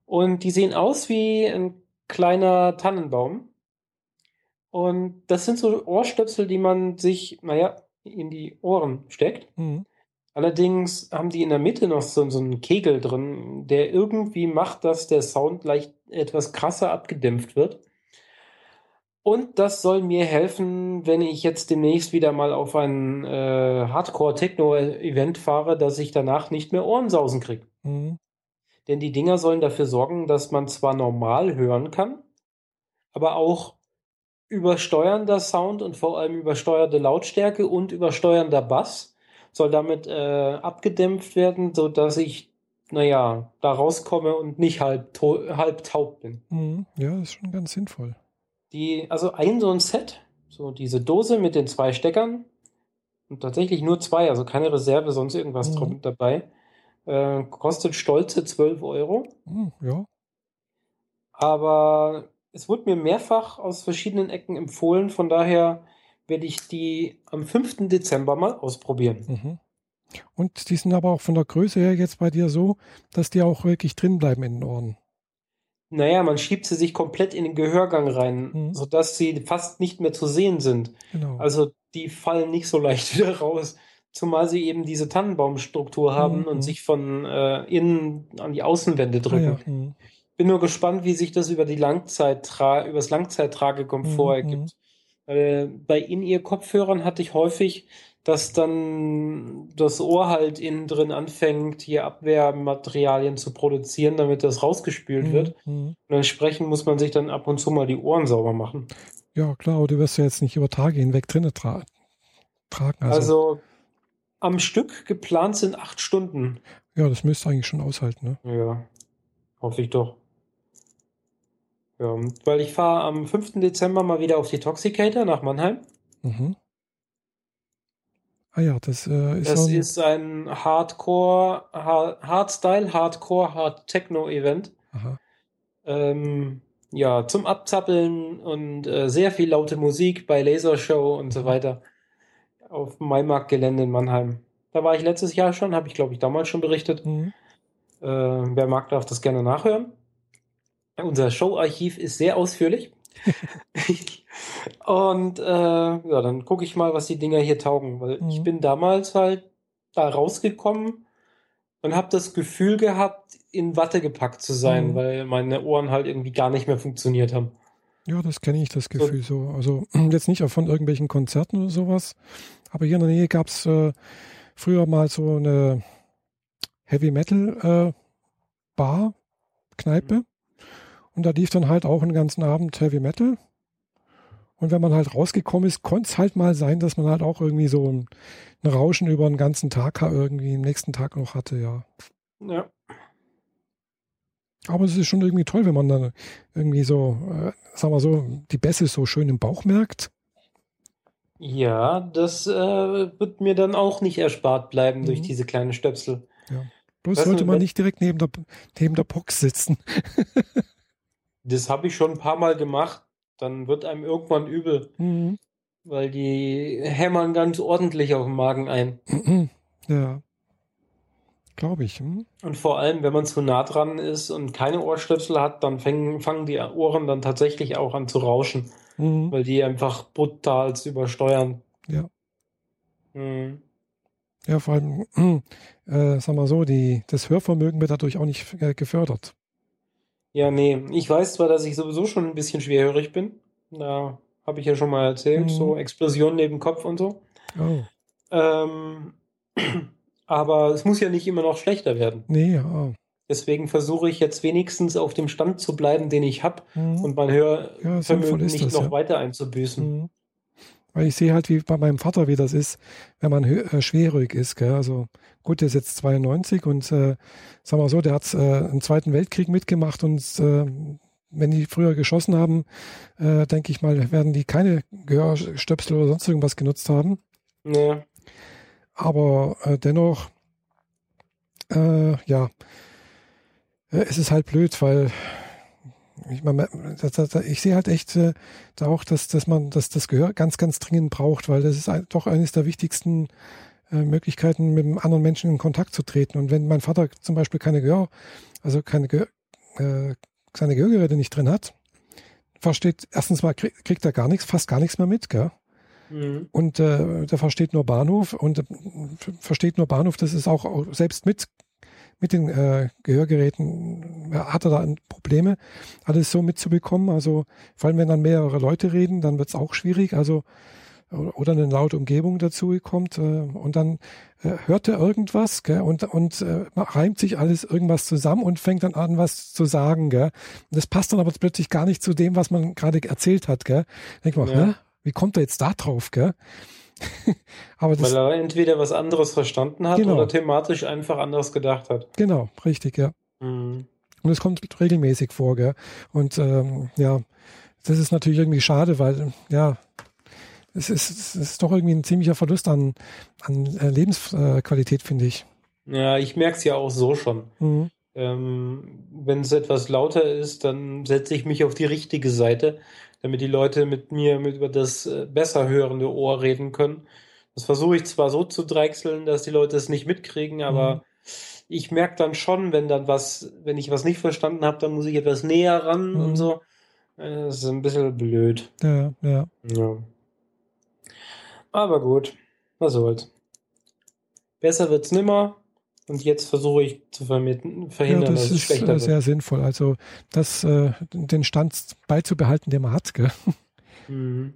Und die sehen aus wie ein kleiner Tannenbaum. Und das sind so Ohrstöpsel, die man sich, naja, in die Ohren steckt. Mhm. Allerdings haben die in der Mitte noch so, so einen Kegel drin, der irgendwie macht, dass der Sound leicht etwas krasser abgedämpft wird. Und das soll mir helfen, wenn ich jetzt demnächst wieder mal auf ein äh, Hardcore-Techno-Event fahre, dass ich danach nicht mehr Ohrensausen kriege. Mhm. Denn die Dinger sollen dafür sorgen, dass man zwar normal hören kann, aber auch übersteuernder Sound und vor allem übersteuerte Lautstärke und übersteuernder Bass soll damit äh, abgedämpft werden, so dass ich, naja, da rauskomme und nicht halb, halb taub bin. Mhm. Ja, das ist schon ganz sinnvoll. Die, also ein so ein Set, so diese Dose mit den zwei Steckern und tatsächlich nur zwei, also keine Reserve, sonst irgendwas mhm. dabei, äh, kostet stolze 12 Euro. Mhm, ja. Aber es wurde mir mehrfach aus verschiedenen Ecken empfohlen, von daher werde ich die am 5. Dezember mal ausprobieren. Mhm. Und die sind aber auch von der Größe her jetzt bei dir so, dass die auch wirklich drin bleiben in den Ohren. Naja, man schiebt sie sich komplett in den Gehörgang rein, mhm. sodass sie fast nicht mehr zu sehen sind. Genau. Also die fallen nicht so leicht wieder raus, zumal sie eben diese Tannenbaumstruktur haben mhm. und sich von äh, innen an die Außenwände drücken. Ah, ja. mhm bin nur gespannt, wie sich das über die Langzeittra über das Langzeittragekomfort mhm. ergibt. Weil bei In-Ear-Kopfhörern hatte ich häufig, dass dann das Ohr halt innen drin anfängt, hier Abwehrmaterialien zu produzieren, damit das rausgespült mhm. wird. Und entsprechend muss man sich dann ab und zu mal die Ohren sauber machen. Ja, klar, du wirst ja jetzt nicht über Tage hinweg drinnen tra tragen. Also, also, am Stück geplant sind acht Stunden. Ja, das müsste eigentlich schon aushalten, ne? Ja, hoffe ich doch. Ja, weil ich fahre am 5. Dezember mal wieder auf die Toxicator nach Mannheim. Mhm. Ah ja, das äh, ist. Das so ein ist ein Hardcore, Hard, Hardstyle, Hardcore, Hard Techno Event. Aha. Ähm, ja, zum Abzappeln und äh, sehr viel laute Musik bei Lasershow und so weiter auf dem Maimarktgelände in Mannheim. Da war ich letztes Jahr schon, habe ich glaube ich damals schon berichtet. Mhm. Äh, wer mag, darf das gerne nachhören. Unser Showarchiv ist sehr ausführlich. und äh, ja, dann gucke ich mal, was die Dinger hier taugen, weil mhm. ich bin damals halt da rausgekommen und habe das Gefühl gehabt, in Watte gepackt zu sein, mhm. weil meine Ohren halt irgendwie gar nicht mehr funktioniert haben. Ja, das kenne ich, das Gefühl so. Also jetzt nicht von irgendwelchen Konzerten oder sowas, aber hier in der Nähe gab es äh, früher mal so eine Heavy Metal äh, Bar, Kneipe. Mhm. Und da lief dann halt auch einen ganzen Abend Heavy Metal. Und wenn man halt rausgekommen ist, konnte es halt mal sein, dass man halt auch irgendwie so ein, ein Rauschen über den ganzen Tag irgendwie am nächsten Tag noch hatte, ja. Ja. Aber es ist schon irgendwie toll, wenn man dann irgendwie so, äh, sagen wir so, die Bässe so schön im Bauch merkt. Ja, das äh, wird mir dann auch nicht erspart bleiben mhm. durch diese kleinen Stöpsel. Ja. Bloß sollte man nicht direkt neben der, neben der Box sitzen. das habe ich schon ein paar Mal gemacht. Dann wird einem irgendwann übel. Mhm. Weil die hämmern ganz ordentlich auf den Magen ein. Ja. Glaube ich. Hm? Und vor allem, wenn man zu nah dran ist und keine Ohrstöpsel hat, dann fangen, fangen die Ohren dann tatsächlich auch an zu rauschen. Mhm. Weil die einfach brutal übersteuern. Ja. Mhm. Ja, vor allem, äh, sag mal so, die, das Hörvermögen wird dadurch auch nicht äh, gefördert. Ja, nee. Ich weiß zwar, dass ich sowieso schon ein bisschen schwerhörig bin. Da habe ich ja schon mal erzählt. Mhm. So Explosion neben Kopf und so. Oh. Ähm, aber es muss ja nicht immer noch schlechter werden. Nee, ja. Deswegen versuche ich jetzt wenigstens auf dem Stand zu bleiben, den ich habe mhm. und mein Hörvermögen ja, nicht das, noch ja. weiter einzubüßen. Mhm. Weil ich sehe halt, wie bei meinem Vater, wie das ist, wenn man äh, schwerhörig ist. Gell? Also gut, der ist jetzt 92 und äh, sagen wir so, der hat äh, im Zweiten Weltkrieg mitgemacht und äh, wenn die früher geschossen haben, äh, denke ich mal, werden die keine Gehörstöpsel oder sonst irgendwas genutzt haben. Ja. Aber äh, dennoch, äh, ja, äh, es ist halt blöd, weil ich, meine, ich sehe halt echt äh, da auch, dass, dass man dass das Gehör ganz, ganz dringend braucht, weil das ist ein, doch eines der wichtigsten äh, Möglichkeiten, mit anderen Menschen in Kontakt zu treten. Und wenn mein Vater zum Beispiel keine Gehör, also keine Gehör, äh, seine Gehörgeräte nicht drin hat, versteht, erstens mal krieg, kriegt er gar nichts, fast gar nichts mehr mit, gell? Mhm. Und äh, der versteht nur Bahnhof und äh, versteht nur Bahnhof, das ist auch, auch selbst mit mit den äh, Gehörgeräten hat er da Probleme, alles so mitzubekommen. Also vor allem, wenn dann mehrere Leute reden, dann wird es auch schwierig. Also oder eine laute Umgebung dazu kommt äh, und dann äh, hört er irgendwas gell, und, und äh, reimt sich alles irgendwas zusammen und fängt dann an, was zu sagen. Gell. Das passt dann aber plötzlich gar nicht zu dem, was man gerade erzählt hat. Gell. Denk mal, ja. wie kommt er jetzt da drauf? Gell? Weil er entweder was anderes verstanden hat genau. oder thematisch einfach anders gedacht hat. Genau, richtig, ja. Mhm. Und es kommt regelmäßig vor, gell? Und ähm, ja, das ist natürlich irgendwie schade, weil ja, es ist, es ist doch irgendwie ein ziemlicher Verlust an, an äh, Lebensqualität, finde ich. Ja, ich merke es ja auch so schon. Mhm. Ähm, Wenn es etwas lauter ist, dann setze ich mich auf die richtige Seite damit die Leute mit mir mit über das äh, besser hörende Ohr reden können. Das versuche ich zwar so zu drechseln, dass die Leute es nicht mitkriegen, aber mhm. ich merke dann schon, wenn dann was, wenn ich was nicht verstanden habe, dann muss ich etwas näher ran mhm. und so. Äh, das ist ein bisschen blöd. Ja, ja. ja. Aber gut, was soll's. Besser wird's nimmer. Und jetzt versuche ich zu verhindern, ja, das dass es ist schlechter wird. sehr sinnvoll. Also das, äh, den Stand beizubehalten, den man hat. Gell? Mhm.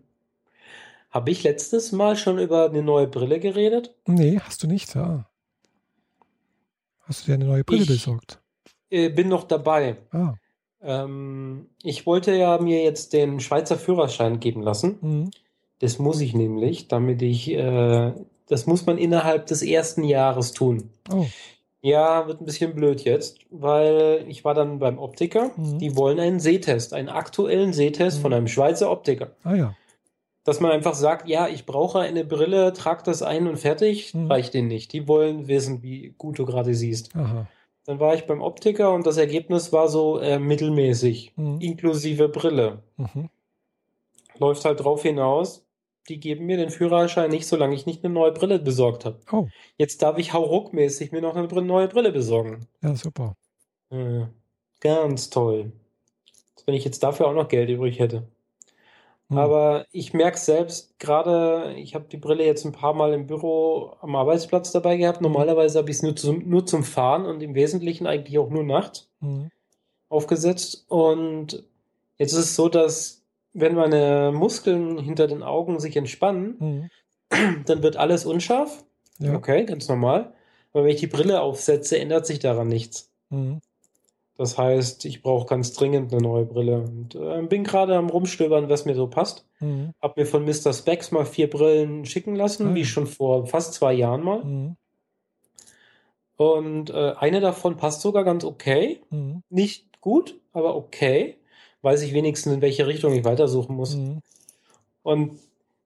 Habe ich letztes Mal schon über eine neue Brille geredet? Nee, hast du nicht, ja. Hast du dir eine neue Brille ich, besorgt? Äh, bin noch dabei. Ah. Ähm, ich wollte ja mir jetzt den Schweizer Führerschein geben lassen. Mhm. Das muss ich nämlich, damit ich, äh, das muss man innerhalb des ersten Jahres tun. Oh. Ja, wird ein bisschen blöd jetzt, weil ich war dann beim Optiker. Mhm. Die wollen einen Sehtest, einen aktuellen Sehtest Mhm. von einem Schweizer Optiker. Ah ja. Dass man einfach sagt, ja, ich brauche eine Brille, trag das ein und fertig, Mhm. reicht denen nicht. Die wollen wissen, wie gut du gerade siehst. Aha. Dann war ich beim Optiker und das Ergebnis war so äh, mittelmäßig, Mhm. inklusive Brille. Mhm. Läuft halt drauf hinaus, die geben mir den Führerschein nicht, solange ich nicht eine neue Brille besorgt habe. Oh, Jetzt darf ich hauruckmäßig mir noch eine neue Brille besorgen. ja, super. Ja, ganz toll. Wenn ich jetzt dafür auch noch Geld übrig hätte. Mhm. Aber ich merke selbst, gerade, ich habe die Brille jetzt ein paar Mal im Büro am Arbeitsplatz dabei gehabt. Normalerweise habe ich es nur zum, nur zum Fahren und im Wesentlichen eigentlich auch nur nachts Mhm. aufgesetzt. Und jetzt ist es so, dass wenn meine Muskeln hinter den Augen sich entspannen, Mhm. dann wird alles unscharf. Ja. Okay, ganz normal. Aber wenn ich die Brille aufsetze, ändert sich daran nichts. Mhm. Das heißt, ich brauche ganz dringend eine neue Brille. Und äh, bin gerade am Rumstöbern, was mir so passt. Mhm. Hab mir von Mr. Specs mal vier Brillen schicken lassen, Ah, wie schon vor fast zwei Jahren mal. Mhm. Und äh, eine davon passt sogar ganz okay. Mhm. Nicht gut, aber okay. Weiß ich wenigstens, in welche Richtung ich weitersuchen muss. Mhm. Und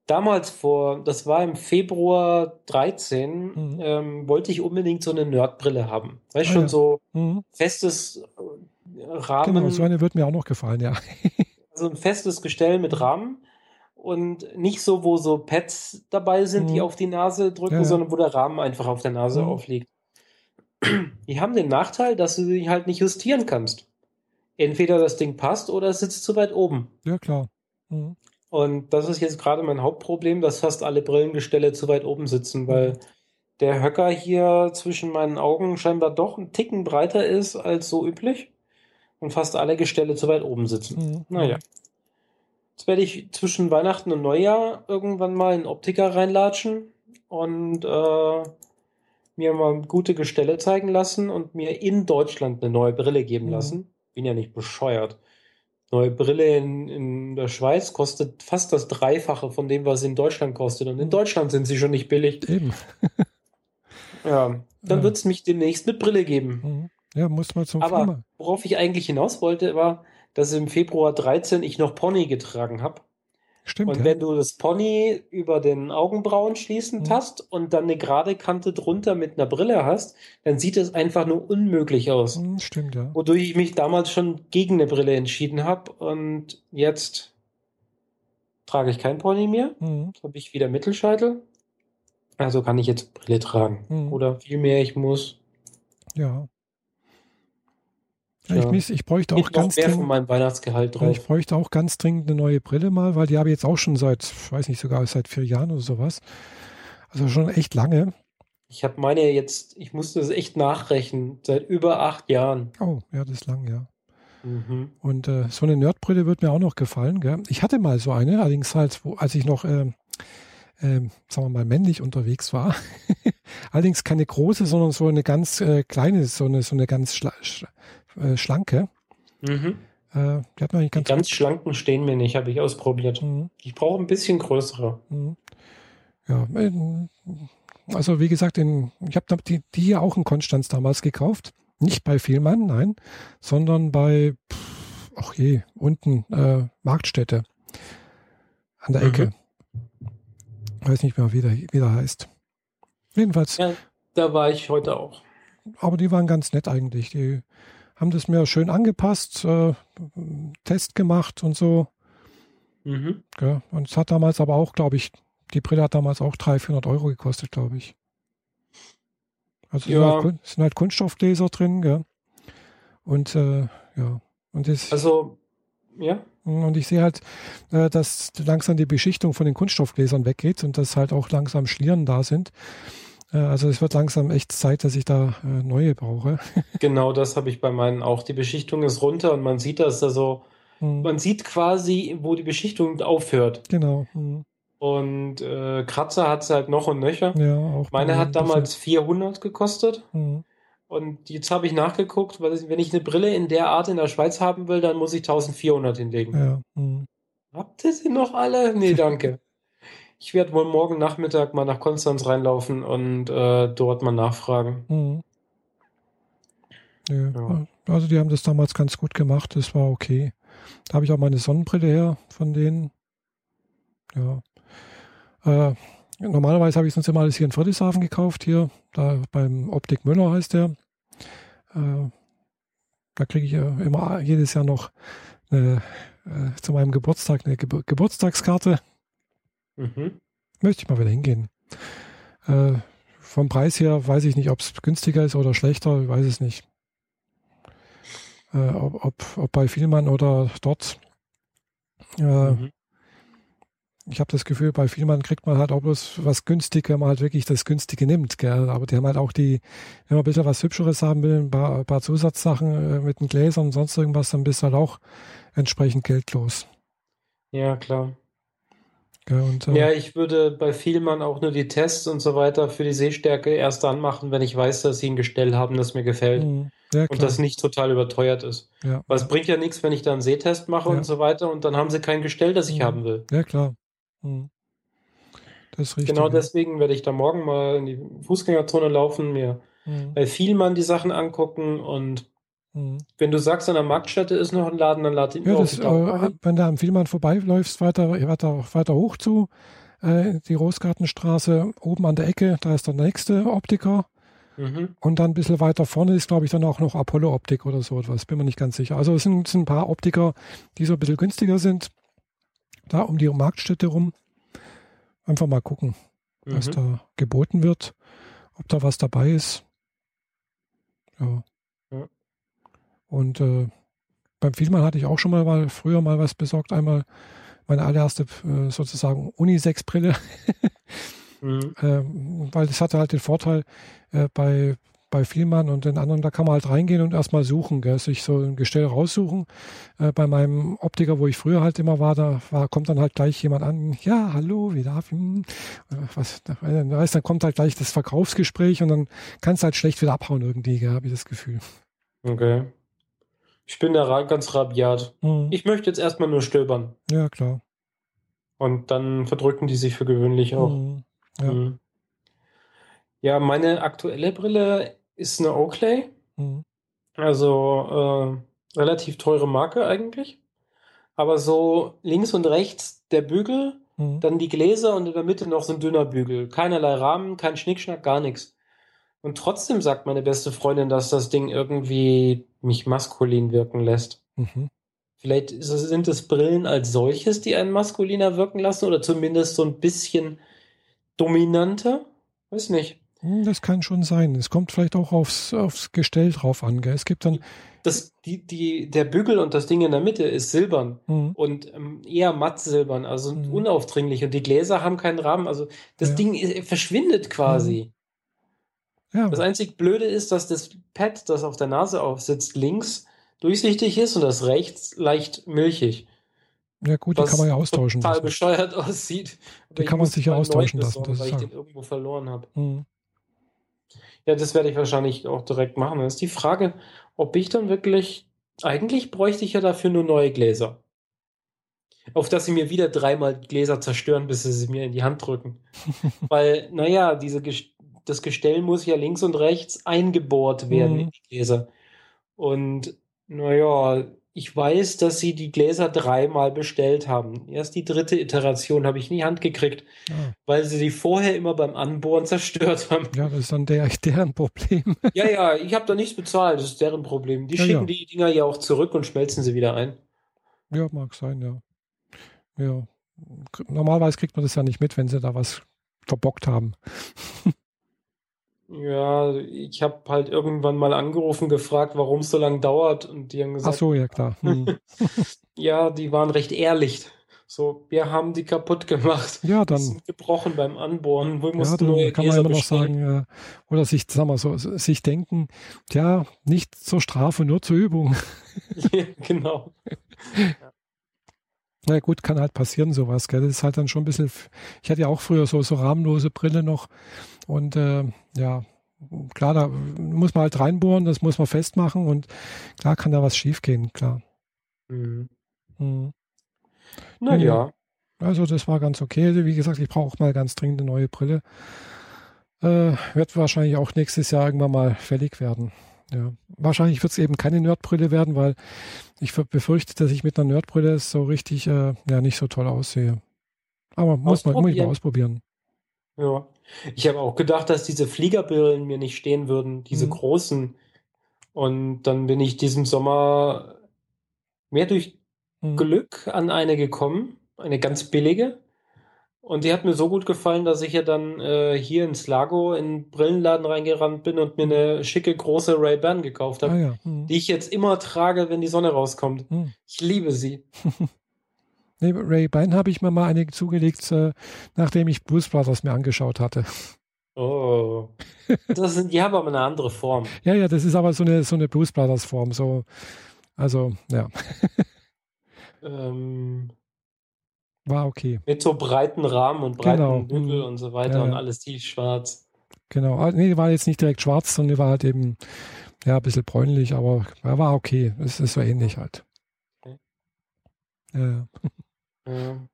damals vor, das war im Februar 13, Mhm. ähm, wollte ich unbedingt so eine Nerdbrille haben. Weißt Ah, schon, ja. so Mhm. festes äh, Rahmen, Genau, so eine wird mir auch noch gefallen, ja. so ein festes Gestell mit Rahmen und nicht so, wo so Pads dabei sind, die Mhm. auf die Nase drücken, Ja, ja. sondern wo der Rahmen einfach auf der Nase Mhm. aufliegt. Die haben den Nachteil, dass du sie halt nicht justieren kannst. Entweder das Ding passt oder es sitzt zu weit oben. Ja, klar. Mhm. Und das ist jetzt gerade mein Hauptproblem, dass fast alle Brillengestelle zu weit oben sitzen, weil Mhm. der Höcker hier zwischen meinen Augen scheinbar doch ein Ticken breiter ist als so üblich und fast alle Gestelle zu weit oben sitzen. Mhm. Naja. Jetzt werde ich zwischen Weihnachten und Neujahr irgendwann mal in Optiker reinlatschen und äh, mir mal gute Gestelle zeigen lassen und mir in Deutschland eine neue Brille geben Mhm. lassen. Bin ja nicht bescheuert. Neue Brille in, in der Schweiz kostet fast das Dreifache von dem, was sie in Deutschland kostet. Und in. Deutschland sind sie schon nicht billig. Eben. Ja, dann Ja. wird es mich demnächst mit Brille geben. Mhm. Ja, muss mal zum Aber Firma. worauf ich eigentlich hinaus wollte, war, dass im Februar 13 ich noch Pony getragen habe. Stimmt, Und ja. wenn du das Pony über den Augenbrauen schließend Mhm. hast und dann eine gerade Kante drunter mit einer Brille hast, dann sieht es einfach nur unmöglich aus. Mhm, Stimmt, ja. Wodurch ich mich damals schon gegen eine Brille entschieden habe und jetzt trage ich kein Pony mehr. Mhm. Jetzt habe ich wieder Mittelscheitel. Also kann ich jetzt Brille tragen. Mhm. Oder vielmehr, ich muss Ja. Ja. Ich, miss, ich bräuchte auch ganz mehr von dringend, meinem Weihnachtsgehalt ja, drauf. ich bräuchte auch ganz dringend eine neue Brille mal, weil die habe ich jetzt auch schon seit, ich weiß nicht, sogar seit vier Jahren oder sowas. Also schon echt lange. Ich habe meine jetzt, ich musste es echt nachrechnen, seit über acht Jahren. Oh, ja, das ist lang, ja. Mhm. Und äh, so eine Nerdbrille wird mir auch noch gefallen. Gell? Ich hatte mal so eine, allerdings halt, wo, als ich noch, ähm, ähm, sagen wir mal, männlich unterwegs war. allerdings keine große, sondern so eine ganz äh, kleine, so eine, so eine ganz äh, schlanke. Mhm. Äh, die hat mir eigentlich Die ganz, ganz schlanken stehen mir nicht, habe ich ausprobiert. Mhm, Ich brauche ein bisschen größere. mhm. Ja, ähm, also wie gesagt, in, ich habe die, die hier auch in Konstanz damals gekauft. Nicht bei Vielmann, nein, sondern bei, pff, ach je, unten äh, Marktstätte an der Mhm. Ecke. Weiß nicht mehr, wie der, wie der heißt. Jedenfalls, Ja, da war ich heute auch. aber die waren ganz nett eigentlich. Die haben das mir schön angepasst, äh, Test gemacht und so. Mhm. Gell? Und es hat damals aber auch, glaube ich, die Brille hat damals auch 300, 400 Euro gekostet, glaube ich. Also es Ja. sind, halt, sind halt Kunststoffgläser drin, gell? Und äh, ja, und das, Also, ja. und ich sehe halt, äh, dass langsam die Beschichtung von den Kunststoffgläsern weggeht und dass halt auch langsam Schlieren da sind. Äh, also es wird langsam echt Zeit, dass ich da äh, neue brauche. Genau das habe ich bei meinen auch. Die Beschichtung ist runter und man sieht das also, Hm, man sieht quasi, wo die Beschichtung aufhört. genau. hm. Und äh, Kratzer hat sie halt noch und nöcher. Ja, auch Meine hat damals 400 gekostet. Hm, Und jetzt habe ich nachgeguckt, weil wenn ich eine Brille in der Art in der Schweiz haben will, dann muss ich 1400 hinlegen. Ja. Hm. Habt ihr sie noch alle? Nee, danke. Ich werde wohl morgen Nachmittag mal nach Konstanz reinlaufen und äh, dort mal nachfragen. Hm. Ja. Ja. Also die haben das damals ganz gut gemacht, das war okay. Da habe ich auch meine Sonnenbrille her von denen. Ja. Äh, normalerweise habe ich sonst immer alles hier in Friedrichshafen gekauft, hier, da beim Optik Müller heißt der. Äh, da kriege ich ja immer jedes Jahr noch eine, äh, zu meinem Geburtstag eine Ge Geburtstagskarte. Mhm. Möchte ich mal wieder hingehen. Äh, vom Preis her weiß ich nicht, ob es günstiger ist oder schlechter, ich weiß es nicht. Äh, ob, ob, ob, bei Vielmann oder dort. Äh, mhm ich habe das Gefühl, bei Vielmann kriegt man halt auch bloß was günstig, wenn man halt wirklich das Günstige nimmt. Gell? Aber die haben halt auch die, wenn man ein bisschen was Hübscheres haben will, ein paar, ein paar Zusatzsachen äh, mit den Gläsern und sonst irgendwas, dann bist du halt auch entsprechend geldlos. Ja, klar. Ja, und, äh, ja, ich würde bei Vielmann auch nur die Tests und so weiter für die Sehstärke erst dann machen, wenn ich weiß, dass sie ein Gestell haben, das mir gefällt. Mhm. Ja, und das nicht total überteuert ist. Ja. Weil es bringt ja nichts, wenn ich da einen Sehtest mache ja. und so weiter und dann haben sie kein Gestell, das ich mhm. haben will. Ja, klar. Hm. Das ist richtig. Genau deswegen werde ich da morgen mal in die Fußgängerzone laufen, mir mhm. bei Vielmann die Sachen angucken und mhm. wenn du sagst, an der Marktstätte ist noch ein Laden, dann lade ich ja, das, äh, Wenn du am Vielmann vorbeiläufst, weiter, weiter, weiter hoch zu, äh, die Rosgartenstraße, oben an der Ecke, da ist der nächste Optiker. Mhm. Und dann ein bisschen weiter vorne ist, glaube ich, dann auch noch Apollo-Optik oder so etwas. Bin mir nicht ganz sicher. Also es sind, sind ein paar Optiker, die so ein bisschen günstiger sind da um die Marktstätte rum. Einfach mal gucken, mhm. was da geboten wird, ob da was dabei ist. Ja. ja. Und äh, beim Vielmann hatte ich auch schon mal, mal früher mal was besorgt. Einmal meine allererste äh, sozusagen Unisex-Brille. mhm. ähm, weil das hatte halt den Vorteil, äh, bei, bei Vielmann und den anderen, da kann man halt reingehen und erstmal suchen, gell, sich so ein Gestell raussuchen. Äh, bei meinem Optiker, wo ich früher halt immer war, da war, kommt dann halt gleich jemand an, ja, hallo, wie darf ich? Hm, was, weißt, dann kommt halt gleich das Verkaufsgespräch und dann kannst du halt schlecht wieder abhauen irgendwie, habe ich das Gefühl. Okay. Ich bin da ganz rabiat. Mhm. Ich möchte jetzt erstmal nur stöbern. Ja, klar. Und dann verdrücken die sich für gewöhnlich auch. Mhm. Ja. Mhm. Ja, meine aktuelle Brille ist eine Oakley. Mhm. Also äh, relativ teure Marke eigentlich. Aber so links und rechts der Bügel, mhm. dann die Gläser und in der Mitte noch so ein dünner Bügel. Keinerlei Rahmen, kein Schnickschnack, gar nichts. Und trotzdem sagt meine beste Freundin, dass das Ding irgendwie mich maskulin wirken lässt. Mhm. Vielleicht sind es Brillen als solches, die einen maskuliner wirken lassen oder zumindest so ein bisschen dominanter. Weiß nicht. Hm, das kann schon sein. Es kommt vielleicht auch aufs, aufs Gestell drauf an. Gell? Es gibt dann. Das, die, die, der Bügel und das Ding in der Mitte ist silbern mhm. und ähm, eher matt silbern, also mhm. unaufdringlich. Und die Gläser haben keinen Rahmen. Also das ja. Ding ist, verschwindet quasi. Ja. Das einzig Blöde ist, dass das Pad, das auf der Nase aufsitzt, links durchsichtig ist und das rechts leicht milchig. Ja gut, die kann man ja austauschen total lassen. bescheuert aussieht. die kann man sich ja austauschen lassen. Besorgen, weil ich den irgendwo verloren habe. Mhm. Ja, das werde ich wahrscheinlich auch direkt machen. Das ist die Frage, ob ich dann wirklich, eigentlich bräuchte ich ja dafür nur neue Gläser. Auf dass sie mir wieder dreimal Gläser zerstören, bis sie sie mir in die Hand drücken. Weil, naja, diese, das Gestell muss ja links und rechts eingebohrt werden mhm. in die Gläser. Und, naja, ich weiß, dass sie die Gläser dreimal bestellt haben. Erst die dritte Iteration habe ich in die Hand gekriegt, ah. weil sie die vorher immer beim Anbohren zerstört haben. Ja, das ist dann der, deren Problem. ja, ja, ich habe da nichts bezahlt, das ist deren Problem. Die ja, schicken ja. die Dinger ja auch zurück und schmelzen sie wieder ein. Ja, mag sein, ja. Ja. Normalerweise kriegt man das ja nicht mit, wenn sie da was verbockt haben. Ja, ich habe halt irgendwann mal angerufen, gefragt, warum es so lange dauert und die haben gesagt, ach so, ja klar. Hm. ja, die waren recht ehrlich. So, wir haben die kaputt gemacht. Ja, dann. Sind gebrochen beim Anbohren. Wir ja, dann neue kann man immer noch sagen, äh, oder sich, sagen wir so, sich denken, tja, nicht zur Strafe, nur zur Übung. ja, genau. Ja. Na gut, kann halt passieren sowas, gell? Das ist halt dann schon ein bisschen, ich hatte ja auch früher so, so rahmenlose Brille noch und äh, ja, klar, da muss man halt reinbohren, das muss man festmachen und klar kann da was schiefgehen, klar. Mhm. Mhm. Naja. Also das war ganz okay. Also wie gesagt, ich brauche mal ganz dringend eine neue Brille. Äh, wird wahrscheinlich auch nächstes Jahr irgendwann mal fällig werden. Ja. Wahrscheinlich wird es eben keine Nerdbrille werden, weil ich befürchte, dass ich mit einer Nerdbrille so richtig äh, ja nicht so toll aussehe. Aber muss man, muss ich mal ausprobieren. Ja. Ich habe auch gedacht, dass diese Fliegerbrillen mir nicht stehen würden, diese mhm. großen. Und dann bin ich diesen Sommer mehr durch mhm. Glück an eine gekommen, eine ganz billige. Und die hat mir so gut gefallen, dass ich ja dann äh, hier ins Lago in den Brillenladen reingerannt bin und mir eine schicke große Ray-Ban gekauft habe, ah, ja. mhm. die ich jetzt immer trage, wenn die Sonne rauskommt. Mhm. Ich liebe sie. nee, Ray-Ban habe ich mir mal eine zugelegt, äh, nachdem ich Blues Brothers mir angeschaut hatte. Oh. Das sind, die haben aber eine andere Form. ja, ja, das ist aber so eine, so eine Blues Brothers Form. So, also, ja. ähm, war okay. Mit so breiten Rahmen und breiten genau. Bügel und so weiter ja, und alles tief schwarz. Genau. Ah, nee, war jetzt nicht direkt schwarz, sondern die war halt eben ja, ein bisschen bräunlich, aber er war okay. Es ist so ähnlich halt. Okay. Ja. ja.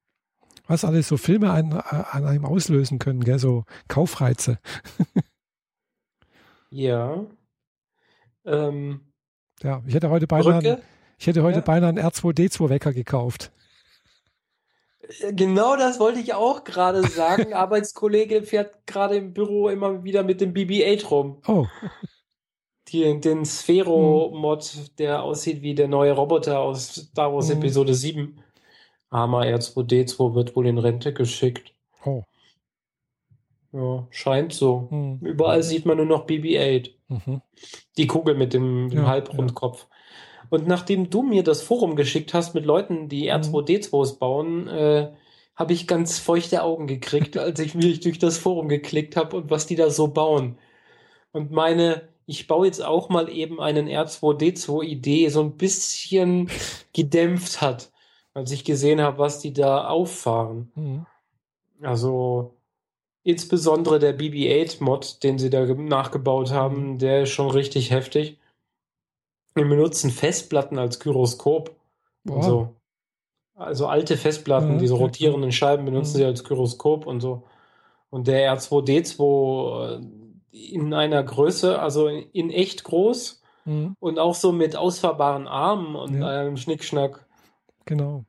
Was alles so Filme an, an einem auslösen können, gell? so Kaufreize. ja. Ähm, ja, ich hätte heute beinahe, ich hätte heute ja. beinahe einen R2D2-Wecker gekauft. Genau das wollte ich auch gerade sagen. Arbeitskollege fährt gerade im Büro immer wieder mit dem BB-8 rum. Oh. Die, den Sphero-Mod, hm. der aussieht wie der neue Roboter aus Star Wars hm. Episode 7. Armer R2D2 wird wohl in Rente geschickt. Oh. Ja, scheint so. Hm. Überall sieht man nur noch BB-8. Mhm. Die Kugel mit dem, dem ja, Halbrundkopf. Ja. Und nachdem du mir das Forum geschickt hast mit Leuten, die mhm. R2D2s bauen, äh, habe ich ganz feuchte Augen gekriegt, als ich mich durch das Forum geklickt habe und was die da so bauen. Und meine, ich baue jetzt auch mal eben einen R2D2-Idee so ein bisschen gedämpft hat, als ich gesehen habe, was die da auffahren. Mhm. Also insbesondere der BB-8-Mod, den sie da nachgebaut haben, mhm. der ist schon richtig heftig. Wir benutzen Festplatten als Gyroskop. Wow. So. Also alte Festplatten, ja, diese rotierenden Scheiben benutzen ja. sie als Gyroskop und so. Und der R2D2 äh, in einer Größe, also in echt groß mhm. und auch so mit ausfahrbaren Armen und ja. einem Schnickschnack. Genau.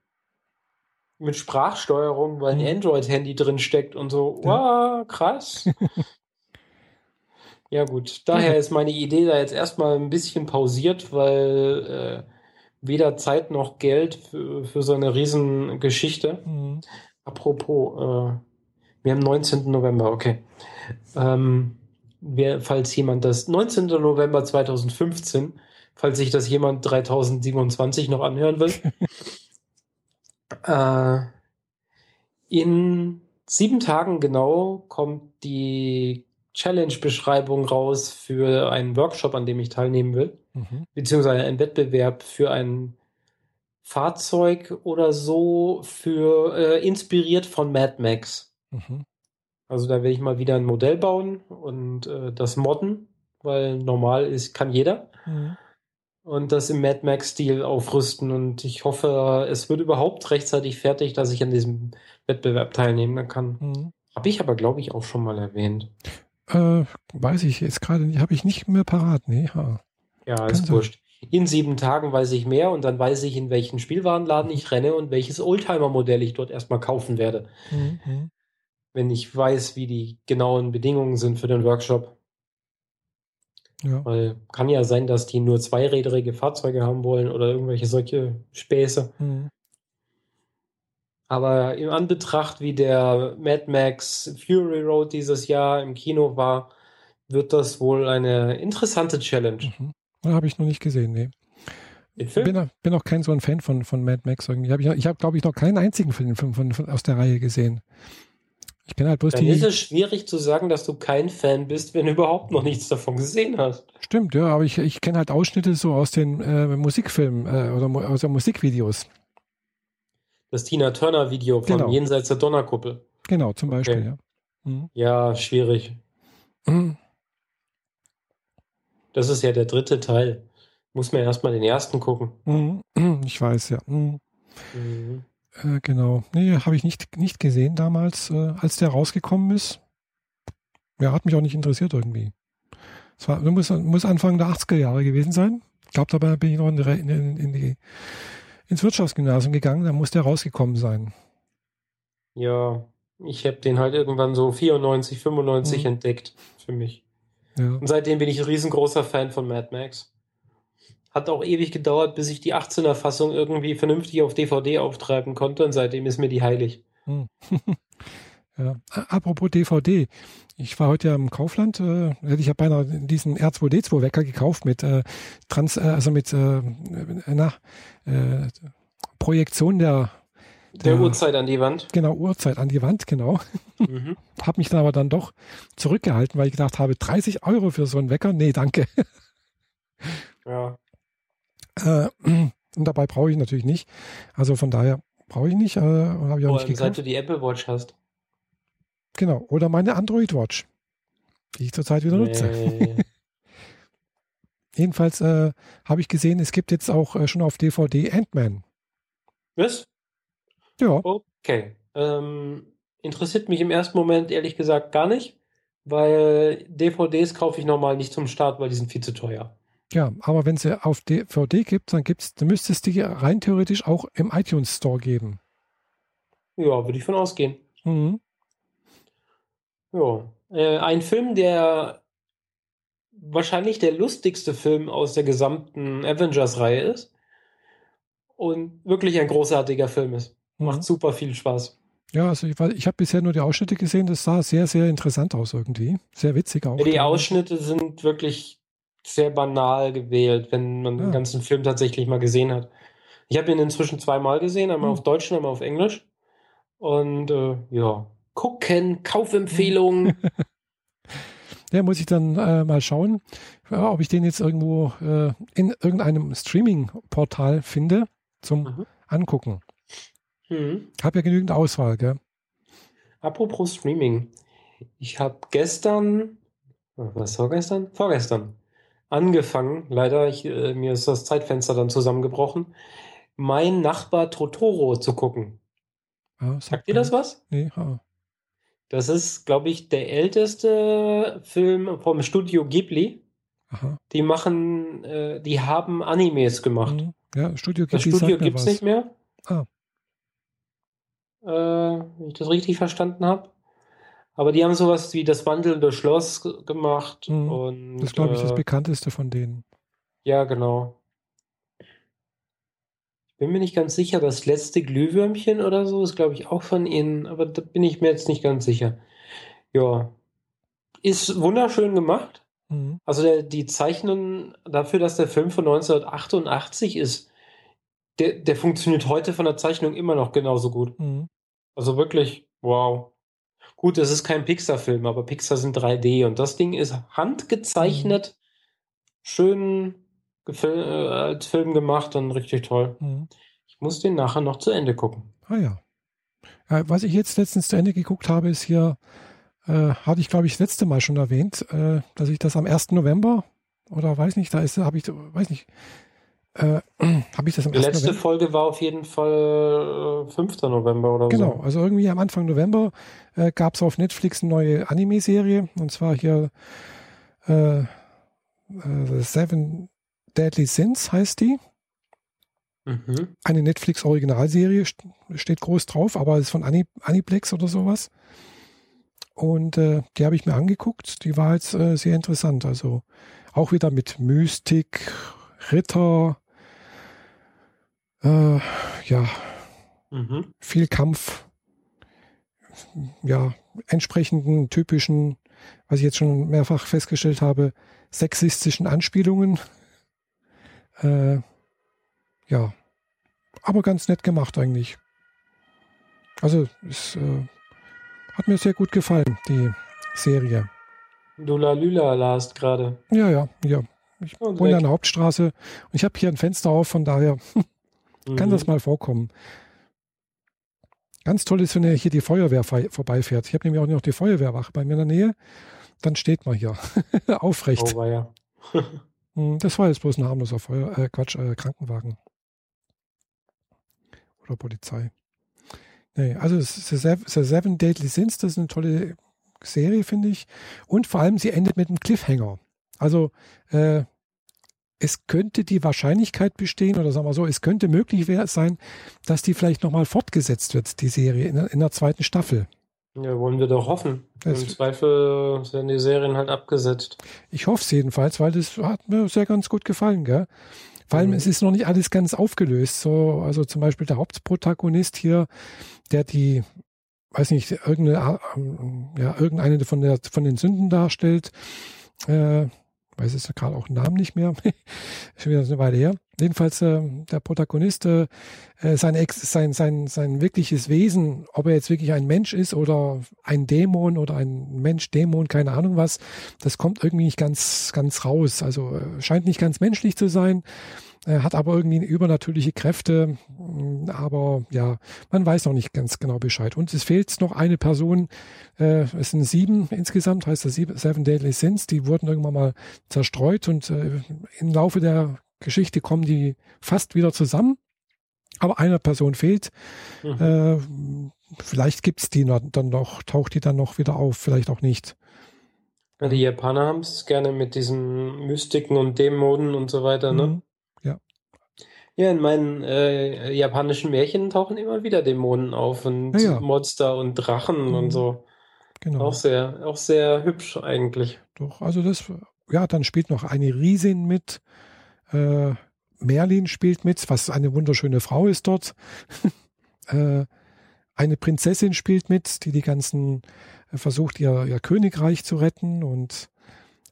Mit Sprachsteuerung, weil mhm. ein Android-Handy drin steckt und so. Wow, krass. Ja, gut. Daher ist meine Idee da jetzt erstmal ein bisschen pausiert, weil äh, weder Zeit noch Geld für, für so eine Riesengeschichte. Mhm. Apropos, äh, wir haben 19. November, okay. Ähm, wer, falls jemand das 19. November 2015, falls sich das jemand 3027 noch anhören will, äh, in sieben Tagen genau kommt die Challenge-Beschreibung raus für einen Workshop, an dem ich teilnehmen will, mhm. beziehungsweise einen Wettbewerb für ein Fahrzeug oder so für äh, inspiriert von Mad Max. Mhm. Also da werde ich mal wieder ein Modell bauen und äh, das modden, weil normal ist, kann jeder. Mhm. Und das im Mad Max-Stil aufrüsten. Und ich hoffe, es wird überhaupt rechtzeitig fertig, dass ich an diesem Wettbewerb teilnehmen kann. Mhm. Habe ich aber, glaube ich, auch schon mal erwähnt. Äh, weiß ich jetzt gerade nicht, habe ich nicht mehr parat. Nee, ha. Ja, ist wurscht. In sieben Tagen weiß ich mehr und dann weiß ich, in welchen Spielwarenladen ich renne und welches Oldtimer-Modell ich dort erstmal kaufen werde. Mhm. Wenn ich weiß, wie die genauen Bedingungen sind für den Workshop. Ja. Weil kann ja sein, dass die nur zweiräderige Fahrzeuge haben wollen oder irgendwelche solche Späße. Mhm. Aber im Anbetracht, wie der Mad Max Fury Road dieses Jahr im Kino war, wird das wohl eine interessante Challenge. Mhm. Habe ich noch nicht gesehen, nee. Ich bin, bin, auch kein so ein Fan von, von Mad Max irgendwie. Ich habe, ich hab, glaube ich, noch keinen einzigen Film von, von, von, aus der Reihe gesehen. Ich kenne halt bloß Dann die. ist es schwierig zu sagen, dass du kein Fan bist, wenn du überhaupt noch nichts davon gesehen hast. Stimmt, ja, aber ich, ich kenne halt Ausschnitte so aus den äh, Musikfilmen äh, oder aus den Musikvideos das Tina Turner Video von genau. Jenseits der Donnerkuppel. Genau, zum Beispiel, okay. ja. Mhm. Ja, schwierig. Mhm. Das ist ja der dritte Teil. Muss man erstmal den ersten gucken. Mhm. Ich weiß, ja. Mhm. Mhm. Äh, genau. Nee, habe ich nicht, nicht gesehen damals, äh, als der rausgekommen ist. Ja, hat mich auch nicht interessiert irgendwie. Es war, muss, muss Anfang der 80er Jahre gewesen sein. Ich glaube, dabei bin ich noch in in, in die, ins Wirtschaftsgymnasium gegangen, da muss der rausgekommen sein. Ja, ich habe den halt irgendwann so 94, 95 mhm. entdeckt für mich. Ja. Und seitdem bin ich ein riesengroßer Fan von Mad Max. Hat auch ewig gedauert, bis ich die 18er Fassung irgendwie vernünftig auf DVD auftreiben konnte und seitdem ist mir die heilig. Hm. ja. Apropos DVD. Ich war heute ja im Kaufland, äh, ich habe beinahe diesen R2D2 Wecker gekauft mit äh, Trans, äh, also mit äh, na, äh, Projektion der, der, der Uhrzeit an die Wand. Genau, Uhrzeit an die Wand, genau. Mhm. habe mich dann aber dann doch zurückgehalten, weil ich gedacht habe, 30 Euro für so einen Wecker? Nee, danke. Ja. Äh, und dabei brauche ich natürlich nicht. Also von daher brauche ich nicht. Äh, habe ich auch nicht seit du die Apple Watch hast. Genau. Oder meine Android Watch, die ich zurzeit wieder nee. nutze. Jedenfalls äh, habe ich gesehen, es gibt jetzt auch äh, schon auf DVD Ant-Man. Was? Ja. Okay. Ähm, interessiert mich im ersten Moment ehrlich gesagt gar nicht, weil DVDs kaufe ich normal nicht zum Start, weil die sind viel zu teuer. Ja, aber wenn es auf DVD gibt, dann gibt's, dann müsste es die rein theoretisch auch im iTunes Store geben. Ja, würde ich von ausgehen. Mhm. Ja. Äh, ein Film, der wahrscheinlich der lustigste Film aus der gesamten Avengers-Reihe ist. Und wirklich ein großartiger Film ist. Macht mhm. super viel Spaß. Ja, also ich, ich habe bisher nur die Ausschnitte gesehen, das sah sehr, sehr interessant aus irgendwie. Sehr witzig auch. Ja, die Ausschnitte sind wirklich sehr banal gewählt, wenn man ja. den ganzen Film tatsächlich mal gesehen hat. Ich habe ihn inzwischen zweimal gesehen, einmal mhm. auf Deutsch und einmal auf Englisch. Und äh, ja, gucken, Kaufempfehlungen. ja, muss ich dann äh, mal schauen, ja, ob ich den jetzt irgendwo äh, in irgendeinem Streaming-Portal finde zum mhm. Angucken. Mhm. Habe ja genügend Auswahl, gell? Apropos Streaming. Ich habe gestern, was war gestern? Vorgestern angefangen. Leider, ich, äh, mir ist das Zeitfenster dann zusammengebrochen. Mein Nachbar Totoro zu gucken. Ja, sagt dir das was? Nee, ha. Das ist, glaube ich, der älteste Film vom Studio Ghibli. Aha. Die machen, äh, die haben Animes gemacht. Mhm. Ja, Studio Ghibli. Das Studio gibt es nicht mehr. Ah. Äh, wenn ich das richtig verstanden habe. Aber die haben sowas wie das wandelnde Schloss gemacht. Mhm. Und, das ist, glaube ich, das äh, bekannteste von denen. Ja, genau. Bin mir nicht ganz sicher, das letzte Glühwürmchen oder so ist, glaube ich, auch von ihnen, aber da bin ich mir jetzt nicht ganz sicher. Ja. Ist wunderschön gemacht. Mhm. Also der, die Zeichnen dafür, dass der Film von 1988 ist, der, der funktioniert heute von der Zeichnung immer noch genauso gut. Mhm. Also wirklich, wow. Gut, es ist kein Pixar-Film, aber Pixar sind 3D und das Ding ist handgezeichnet, mhm. schön äh, als Film gemacht und richtig toll. Mhm. Ich muss den nachher noch zu Ende gucken. Ah ja. ja. Was ich jetzt letztens zu Ende geguckt habe, ist hier, äh, hatte ich glaube ich das letzte Mal schon erwähnt, äh, dass ich das am 1. November oder weiß nicht, da ist, habe ich, weiß nicht, äh, habe ich das am Die letzte November? Folge war auf jeden Fall äh, 5. November oder genau, so. Genau, also irgendwie am Anfang November äh, gab es auf Netflix eine neue Anime-Serie und zwar hier äh, äh, Seven Deadly Sins heißt die. Mhm. Eine Netflix-Originalserie steht groß drauf, aber ist von Aniplex oder sowas. Und äh, die habe ich mir angeguckt. Die war jetzt äh, sehr interessant. Also auch wieder mit Mystik, Ritter, äh, ja, mhm. viel Kampf, ja, entsprechenden typischen, was ich jetzt schon mehrfach festgestellt habe, sexistischen Anspielungen. Äh, ja, aber ganz nett gemacht eigentlich. Also, es äh, hat mir sehr gut gefallen, die Serie. Du Lula last gerade. Ja, ja, ja. Ich wohne an der Hauptstraße und ich habe hier ein Fenster auf, von daher Kann mhm. das mal vorkommen. Ganz toll ist, wenn hier die Feuerwehr vorbeifährt. Ich habe nämlich auch noch die Feuerwehrwache bei mir in der Nähe. Dann steht man hier aufrecht. Oh, ja. Hm, das war jetzt bloß ein harmloser Feuer, äh, Quatsch, äh, Krankenwagen. Oder Polizei. Nee, also The Seven Deadly Sins, das ist eine tolle Serie, finde ich. Und vor allem, sie endet mit einem Cliffhanger. Also, äh, es könnte die Wahrscheinlichkeit bestehen, oder sagen wir so, es könnte möglich sein, dass die vielleicht nochmal fortgesetzt wird, die Serie, in, in der zweiten Staffel. Ja, wollen wir doch hoffen. Das Im Zweifel werden die Serien halt abgesetzt. Ich hoffe es jedenfalls, weil das hat mir sehr ganz gut gefallen, gell? Vor allem, mhm. es ist noch nicht alles ganz aufgelöst. So, also zum Beispiel der Hauptprotagonist hier, der die, weiß nicht, irgendeine, ähm, ja, irgendeine von, der, von den Sünden darstellt, äh, weiß jetzt gerade auch Namen nicht mehr, schon wieder eine Weile her. Jedenfalls äh, der Protagonist, äh, äh, sein, Ex, sein, sein, sein wirkliches Wesen, ob er jetzt wirklich ein Mensch ist oder ein Dämon oder ein Mensch-Dämon, keine Ahnung was, das kommt irgendwie nicht ganz, ganz raus. Also äh, scheint nicht ganz menschlich zu sein. Er hat aber irgendwie übernatürliche Kräfte, mm, aber ja, man weiß noch nicht ganz genau Bescheid. Und es fehlt noch eine Person, äh, es sind sieben insgesamt, heißt das Seven Deadly Sins, die wurden irgendwann mal zerstreut und äh, im Laufe der Geschichte kommen die fast wieder zusammen. Aber eine Person fehlt. Mhm. Äh, vielleicht gibt's die dann noch, taucht die dann noch wieder auf, vielleicht auch nicht. Die Japaner haben es gerne mit diesen Mystiken und Dämonen und so weiter, ne? Ja, in meinen äh, japanischen Märchen tauchen immer wieder Dämonen auf und ja, ja. Monster und Drachen mhm. und so. Genau. Auch sehr, auch sehr hübsch eigentlich. Doch, also das, ja, dann spielt noch eine Riesin mit. Äh, Merlin spielt mit, was eine wunderschöne Frau ist dort. äh, eine Prinzessin spielt mit, die die ganzen äh, versucht, ihr, ihr Königreich zu retten und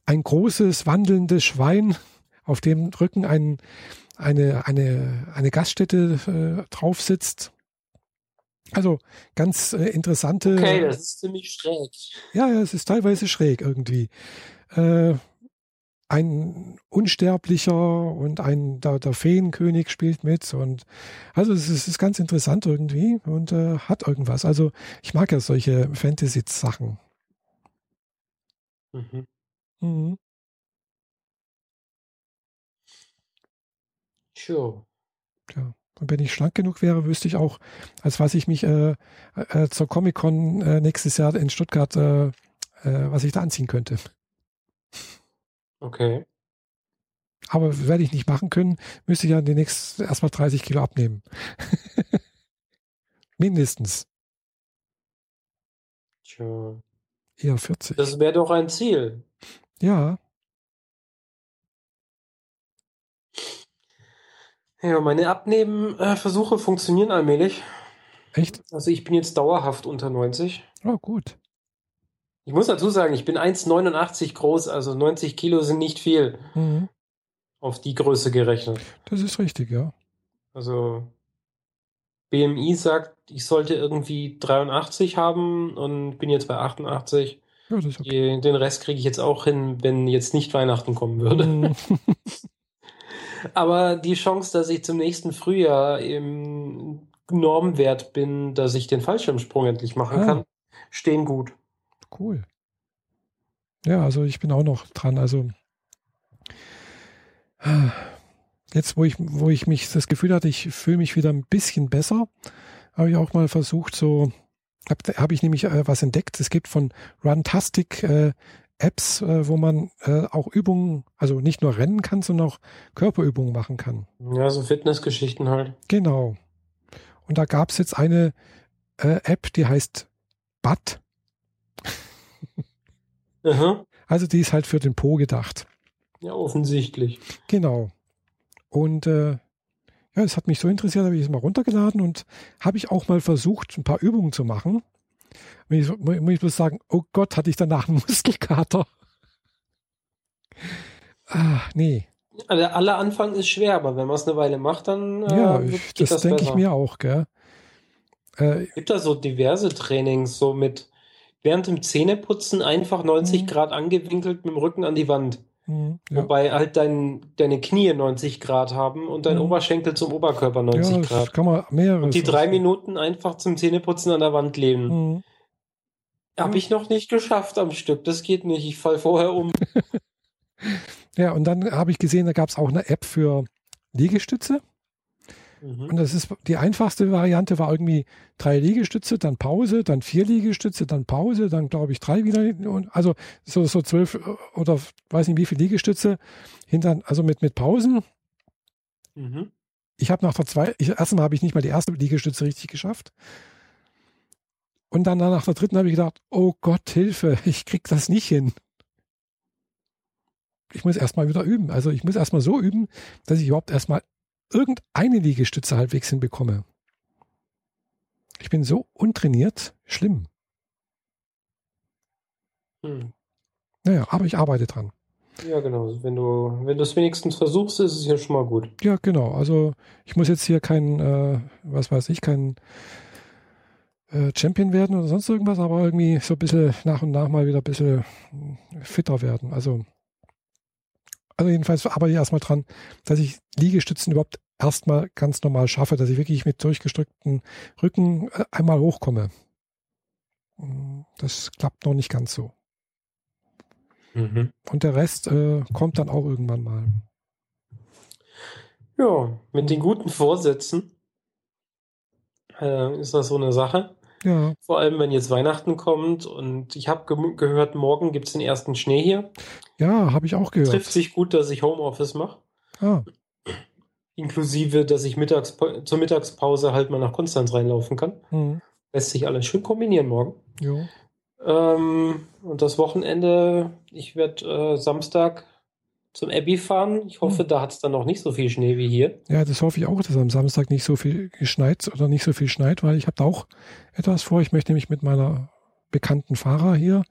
ein großes wandelndes Schwein, auf dem Rücken ein eine, eine, eine Gaststätte äh, drauf sitzt. Also ganz äh, interessante. Okay, das ist ziemlich schräg. Ja, ja, es ist teilweise schräg irgendwie. Äh, ein Unsterblicher und ein der, der Feenkönig spielt mit und also es ist, es ist ganz interessant irgendwie und äh, hat irgendwas. Also ich mag ja solche Fantasy-Sachen. Mhm. Mhm. Sure. Ja. Und wenn ich schlank genug wäre, wüsste ich auch, als was ich mich äh, äh, zur Comic-Con äh, nächstes Jahr in Stuttgart, äh, äh, was ich da anziehen könnte. Okay. Aber werde ich nicht machen können, müsste ich ja demnächst erstmal 30 Kilo abnehmen. Mindestens. Tja. Eher 40. Das wäre doch ein Ziel. Ja. Ja, meine Abnehmen-Versuche funktionieren allmählich. Echt? Also ich bin jetzt dauerhaft unter 90. Oh, gut. Ich muss dazu sagen, ich bin 1,89 groß, also 90 Kilo sind nicht viel. Mhm. Auf die Größe gerechnet. Das ist richtig, ja. Also BMI sagt, ich sollte irgendwie 83 haben und bin jetzt bei 88. Ja, okay. Den Rest kriege ich jetzt auch hin, wenn jetzt nicht Weihnachten kommen würde. Aber die Chance, dass ich zum nächsten Frühjahr im Normwert bin, dass ich den Fallschirmsprung endlich machen ah. kann, stehen gut. Cool. Ja, also ich bin auch noch dran. Also jetzt, wo ich, wo ich mich das Gefühl hatte, ich fühle mich wieder ein bisschen besser, habe ich auch mal versucht, so habe hab ich nämlich äh, was entdeckt. Es gibt von Runtastic äh, Apps, äh, wo man äh, auch Übungen, also nicht nur rennen kann, sondern auch Körperübungen machen kann. Ja, so Fitnessgeschichten halt. Genau. Und da gab es jetzt eine äh, App, die heißt Butt. Also die ist halt für den Po gedacht. Ja, offensichtlich. Genau. Und äh, ja, es hat mich so interessiert, habe ich es mal runtergeladen und habe ich auch mal versucht, ein paar Übungen zu machen. Ich, muss ich bloß sagen, oh Gott, hatte ich danach einen Muskelkater. Ah, nee. Also aller Anfang ist schwer, aber wenn man es eine Weile macht, dann äh, ja, ich, das, das denke ich mir auch, gell. Äh, gibt da so diverse Trainings, so mit während dem Zähneputzen einfach 90 mhm. Grad angewinkelt mit dem Rücken an die Wand. Mhm, ja. Wobei halt dein, deine Knie 90 Grad haben und dein mhm. Oberschenkel zum Oberkörper 90 ja, Grad. Kann man mehrere und die drei Minuten einfach zum Zähneputzen an der Wand leben. Mhm. Habe ich noch nicht geschafft am Stück. Das geht nicht. Ich fall vorher um. Ja, und dann habe ich gesehen, da gab es auch eine App für Liegestütze. Mhm. Und das ist die einfachste Variante war irgendwie drei Liegestütze, dann Pause, dann vier Liegestütze, dann Pause, dann glaube ich drei wieder. Also so, so zwölf oder weiß nicht wie viele Liegestütze hinter, also mit, mit Pausen. Mhm. Ich habe nach der zwei, ich, erstmal habe ich nicht mal die erste Liegestütze richtig geschafft. Und dann nach der dritten habe ich gedacht, oh Gott, Hilfe, ich krieg das nicht hin. Ich muss erstmal wieder üben. Also ich muss erstmal so üben, dass ich überhaupt erstmal irgendeine Liegestütze halbwegs hinbekomme. Ich bin so untrainiert, schlimm. Hm. Naja, aber ich arbeite dran. Ja, genau. Wenn du, wenn du es wenigstens versuchst, ist es ja schon mal gut. Ja, genau. Also ich muss jetzt hier kein, äh, was weiß ich, kein äh, Champion werden oder sonst irgendwas, aber irgendwie so ein bisschen nach und nach mal wieder ein bisschen fitter werden. Also also jedenfalls arbeite ich erstmal dran, dass ich Liegestützen überhaupt erstmal ganz normal schaffe, dass ich wirklich mit durchgestreckten Rücken äh, einmal hochkomme. Das klappt noch nicht ganz so. Mhm. Und der Rest äh, kommt dann auch irgendwann mal. Ja, mit den guten Vorsätzen äh, ist das so eine Sache. Ja. Vor allem, wenn jetzt Weihnachten kommt und ich habe ge gehört, morgen gibt es den ersten Schnee hier. Ja, habe ich auch gehört. Trifft sich gut, dass ich Homeoffice mache. Ah. Inklusive, dass ich mittags zur Mittagspause halt mal nach Konstanz reinlaufen kann. Mhm. Lässt sich alles schön kombinieren morgen. Jo. Ähm, und das Wochenende, ich werde äh, Samstag zum Abbey fahren. Ich hoffe, hm. da hat es dann noch nicht so viel Schnee wie hier. Ja, das hoffe ich auch, dass am Samstag nicht so viel geschneit oder nicht so viel schneit, weil ich habe da auch etwas vor. Ich möchte nämlich mit meiner bekannten Fahrer hier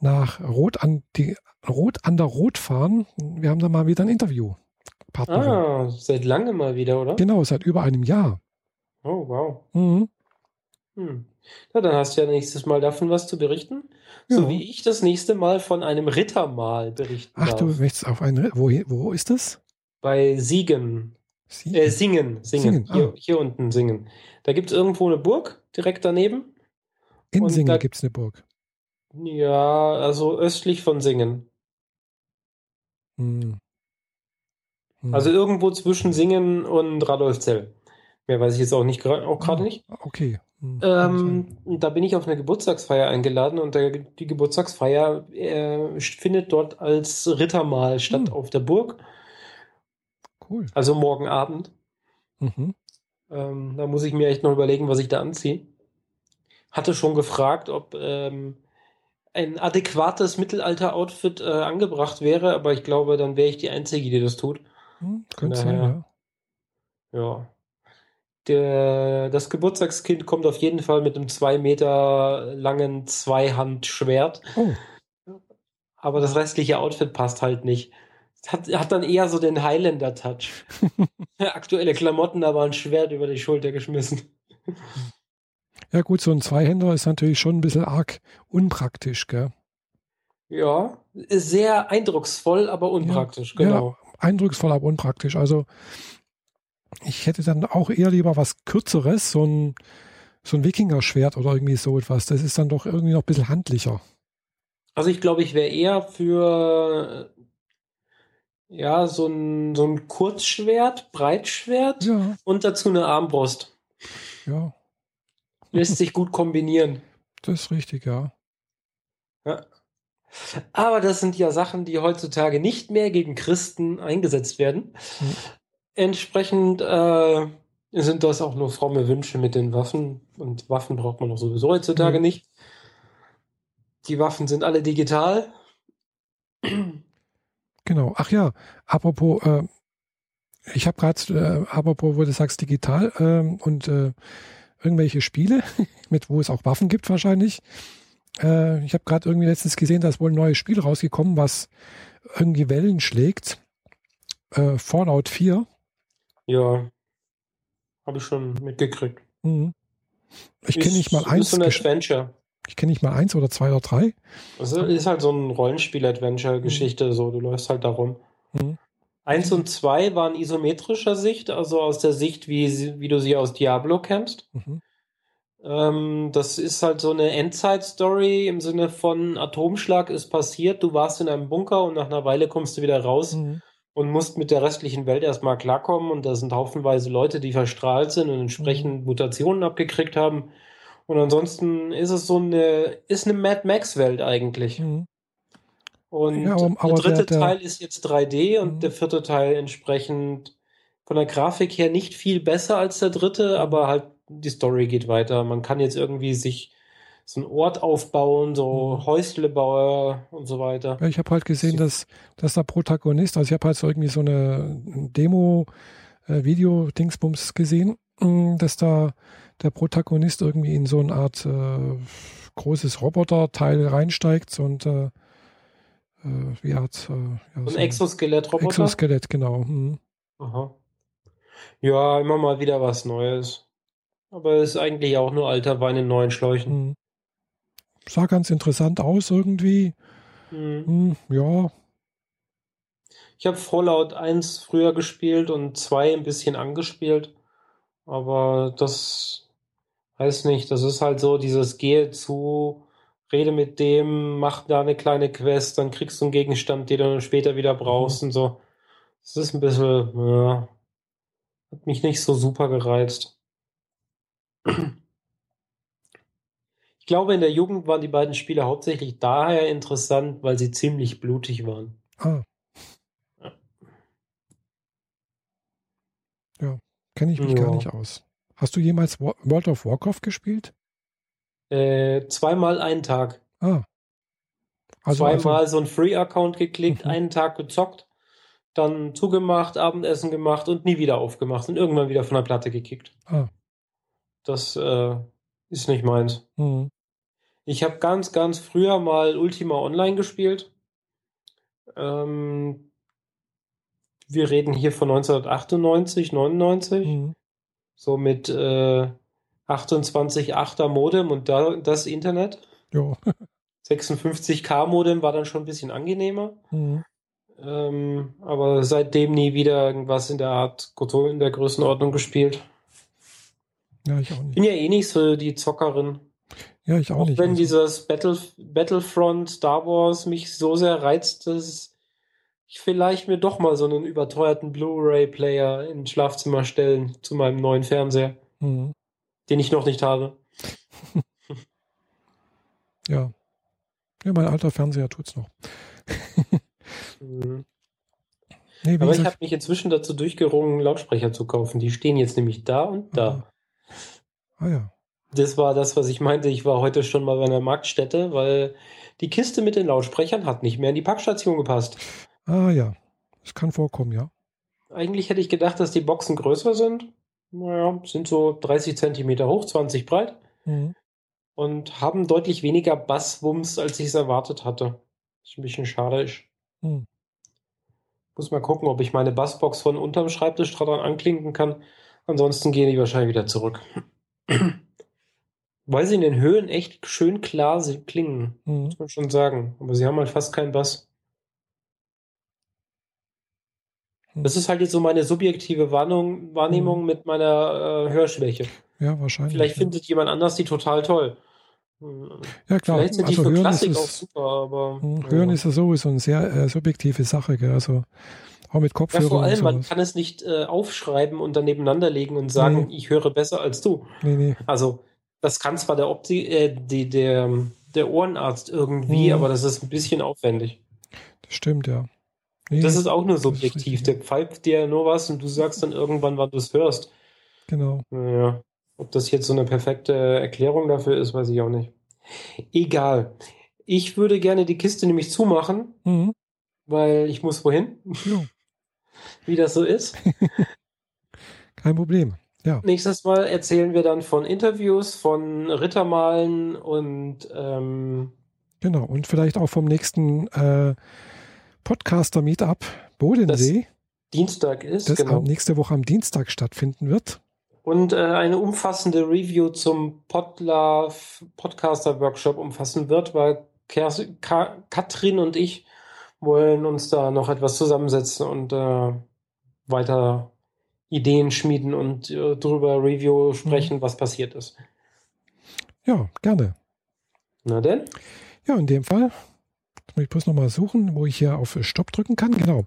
nach Rot an die Rot an der Rot fahren. Wir haben da mal wieder ein Interview. Partnerin. Ah, seit langem mal wieder, oder? Genau, seit über einem Jahr. Oh, wow. Mhm. Hm. Na, dann hast du ja nächstes Mal davon was zu berichten. Ja. So wie ich das nächste Mal von einem Rittermahl berichten Ach, darf. du möchtest auf einen wo, wo ist das? Bei Siegen. Siegen. Äh, singen, singen. singen. Ah. Hier, hier, unten singen. Da gibt es irgendwo eine Burg direkt daneben. In Und Singen gibt es eine Burg. Ja, also östlich von Singen. Hm. Hm. Also irgendwo zwischen Singen und Radolfzell. Mehr weiß ich jetzt auch nicht auch gerade nicht. Okay. Hm, ähm, da bin ich auf eine Geburtstagsfeier eingeladen und der, die Geburtstagsfeier äh, findet dort als Rittermahl statt hm. auf der Burg. Cool. Also morgen Abend. Mhm. Ähm, da muss ich mir echt noch überlegen, was ich da anziehe. Hatte schon gefragt, ob ähm, ein adäquates Mittelalter-Outfit äh, angebracht wäre, aber ich glaube, dann wäre ich die Einzige, die das tut. Hm, könnte sein, ja. Ja. Der, das Geburtstagskind kommt auf jeden Fall mit einem zwei Meter langen Zweihandschwert. Oh. Aber das restliche Outfit passt halt nicht. Hat, hat dann eher so den Highlander-Touch. Aktuelle Klamotten, aber ein Schwert über die Schulter geschmissen. Ja, gut, so ein Zweihänder ist natürlich schon ein bisschen arg unpraktisch, gell? Ja, sehr eindrucksvoll, aber unpraktisch, ja, genau. Ja, eindrucksvoll, aber unpraktisch. Also, ich hätte dann auch eher lieber was Kürzeres, so ein, so ein Wikinger-Schwert oder irgendwie so etwas. Das ist dann doch irgendwie noch ein bisschen handlicher. Also ich glaube, ich wäre eher für ja, so ein, so ein Kurzschwert, Breitschwert ja. und dazu eine Armbrust. Ja. Lässt sich gut kombinieren. Das ist richtig, ja. Ja. Aber das sind ja Sachen, die heutzutage nicht mehr gegen Christen eingesetzt werden. Mhm. Entsprechend äh, sind das auch nur fromme Wünsche mit den Waffen. Und Waffen braucht man auch sowieso heutzutage mhm. nicht. Die Waffen sind alle digital. Genau. Ach ja, apropos, äh, ich habe gerade, äh, apropos, wo du sagst digital äh, und irgendwelche Spiele, mit wo es auch Waffen gibt wahrscheinlich. Äh, ich habe gerade irgendwie letztens gesehen, dass wohl ein neues Spiel rausgekommen, was irgendwie Wellen schlägt. Äh, Fallout 4. Ja, habe ich schon mitgekriegt. Mhm. Ich kenne nicht mal eins. Ist so ein Adventure. Ich kenne nicht mal eins oder zwei oder drei. Also ist halt so ein Rollenspiel-Adventure-Geschichte, mhm. so du läufst halt darum. Mhm. Eins und zwei waren isometrischer Sicht, also aus der Sicht, wie, wie du sie aus Diablo kennst. Mhm. Ähm, das ist halt so eine Endzeit-Story im Sinne von Atomschlag ist passiert, du warst in einem Bunker und nach einer Weile kommst du wieder raus Mhm. Und musst mit der restlichen Welt erstmal klarkommen und da sind haufenweise Leute, die verstrahlt sind und entsprechend Mutationen abgekriegt haben. Und ansonsten ist es so eine, ist eine Mad Max-Welt eigentlich. Mhm. Und Ja, aber der dritte der- der- Teil ist jetzt 3D und Mhm. der vierte Teil entsprechend von der Grafik her nicht viel besser als der dritte, aber halt die Story geht weiter. Man kann jetzt irgendwie sich so einen Ort aufbauen, so Mhm. Häuslebauer und so weiter. Ja, ich habe halt gesehen, dass, dass der Protagonist, also ich habe halt so irgendwie so eine Demo-Video-Dingsbums gesehen, mh, dass da der Protagonist irgendwie in so eine Art äh, großes Roboterteil reinsteigt und äh, äh, wie Art äh, ja, so ein Exoskelett-Roboter. Exoskelett, genau. Mhm. Aha. Ja, immer mal wieder was Neues. Aber es ist eigentlich auch nur alter Wein in neuen Schläuchen. Mhm. Sah ganz interessant aus irgendwie. Mhm. Hm, ja, Ich habe Fallout 1 früher gespielt und 2 ein bisschen angespielt. Aber das weiß nicht, das ist halt so dieses Gehe zu, rede mit dem, mach da eine kleine Quest, dann kriegst du einen Gegenstand, den du dann später wieder brauchst und so. Das ist ein bisschen, ja, hat mich nicht so super gereizt. Ich glaube, in der Jugend waren die beiden Spiele hauptsächlich daher interessant, weil sie ziemlich blutig waren. ah. Ja. Ja, kenne ich mich Ja. gar nicht aus. Hast du jemals Wo- World of Warcraft gespielt? Äh, zweimal einen Tag. Ah. Also, zweimal also so einen Free-Account geklickt, Mhm. einen Tag gezockt, dann zugemacht, Abendessen gemacht und nie wieder aufgemacht und irgendwann wieder von der Platte gekickt. Ah. Das äh, ist nicht meins. hm, Ich habe ganz, ganz früher mal Ultima Online gespielt. Ähm, wir reden hier von 1998, 99, hm, so mit äh, 28,8er Modem und da, das Internet. ja, 56K Modem war dann schon ein bisschen angenehmer. hm, Ähm, aber seitdem nie wieder irgendwas in der Art, in der Größenordnung gespielt. ja, ich auch nicht. Bin ja eh nicht so die Zockerin. Ja, ich auch, Auch nicht. wenn also, dieses Battle, Battlefront Star Wars mich so sehr reizt, dass ich vielleicht mir doch mal so einen überteuerten Blu-ray-Player ins Schlafzimmer stellen zu meinem neuen Fernseher, hm, den ich noch nicht habe. ja. Ja, mein alter Fernseher tut's noch. Mhm. Nee, Aber ich habe mich inzwischen dazu durchgerungen, Lautsprecher zu kaufen. Die stehen jetzt nämlich da und da. ah ja. Das war das, was ich meinte. Ich war heute schon mal bei einer Marktstätte, weil die Kiste mit den Lautsprechern hat nicht mehr in die Packstation gepasst. Ah ja. Das kann vorkommen, ja. Eigentlich hätte ich gedacht, dass die Boxen größer sind. Naja, sind so 30 Zentimeter hoch, 20 breit Hm, und haben deutlich weniger Basswumms, als ich es erwartet hatte. Was ein bisschen schade ist. hm. Muss mal gucken, ob ich meine Bassbox von unterm Schreibtisch dran anklinken kann. Ansonsten gehen die wahrscheinlich wieder zurück. Weil sie in den Höhen echt schön klar klingen. Hm. Muss man schon sagen. Aber sie haben halt fast keinen Bass. Hm. Das ist halt jetzt so meine subjektive Wahrnehmung, Wahrnehmung mit meiner äh, Hörschwäche. Ja, wahrscheinlich. Vielleicht ja. findet jemand anders die total toll. Ja, klar. Vielleicht sind die Also für hören Klassik ist auch es, super, aber. hm, ja. hören ist ja sowieso eine sehr äh, subjektive Sache, gell? Also auch mit Ja, Kopfhörern vor allem, man kann es nicht äh, aufschreiben und dann nebeneinander legen und sagen, Nee. ich höre besser als du. Nee, nee. Also, das kann zwar der Opti äh, die, der, der Ohrenarzt irgendwie, Mhm. aber das ist ein bisschen aufwendig. Das stimmt, ja. Nee, Das ist auch nur subjektiv. Der pfeift dir nur was und du sagst dann irgendwann, wann du es hörst. genau. Naja, ob das jetzt so eine perfekte Erklärung dafür ist, weiß ich auch nicht. Egal. Ich würde gerne die Kiste nämlich zumachen, Mhm. weil ich muss wohin, Ja, wie das so ist. kein Problem. Ja, Nächstes Mal erzählen wir dann von Interviews, von Rittermalen und ähm, genau. Und vielleicht auch vom nächsten äh, Podcaster-Meetup Bodensee, Dienstag ist. das genau. nächste Woche am Dienstag stattfinden wird. Und äh, eine umfassende Review zum Podlove Podcaster Workshop umfassen wird, weil Kers Ka Katrin und ich wollen uns da noch etwas zusammensetzen und äh, weiter Ideen schmieden und äh, drüber Review sprechen, was passiert ist. Ja, gerne. Na denn? Ja, in dem Fall Jetzt muss ich bloß nochmal suchen, wo ich hier auf Stopp drücken kann. Genau.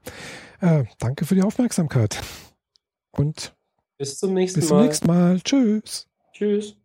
Äh, danke für die Aufmerksamkeit. Und bis zum nächsten bis Mal. Bis zum nächsten Mal. Tschüss. Tschüss.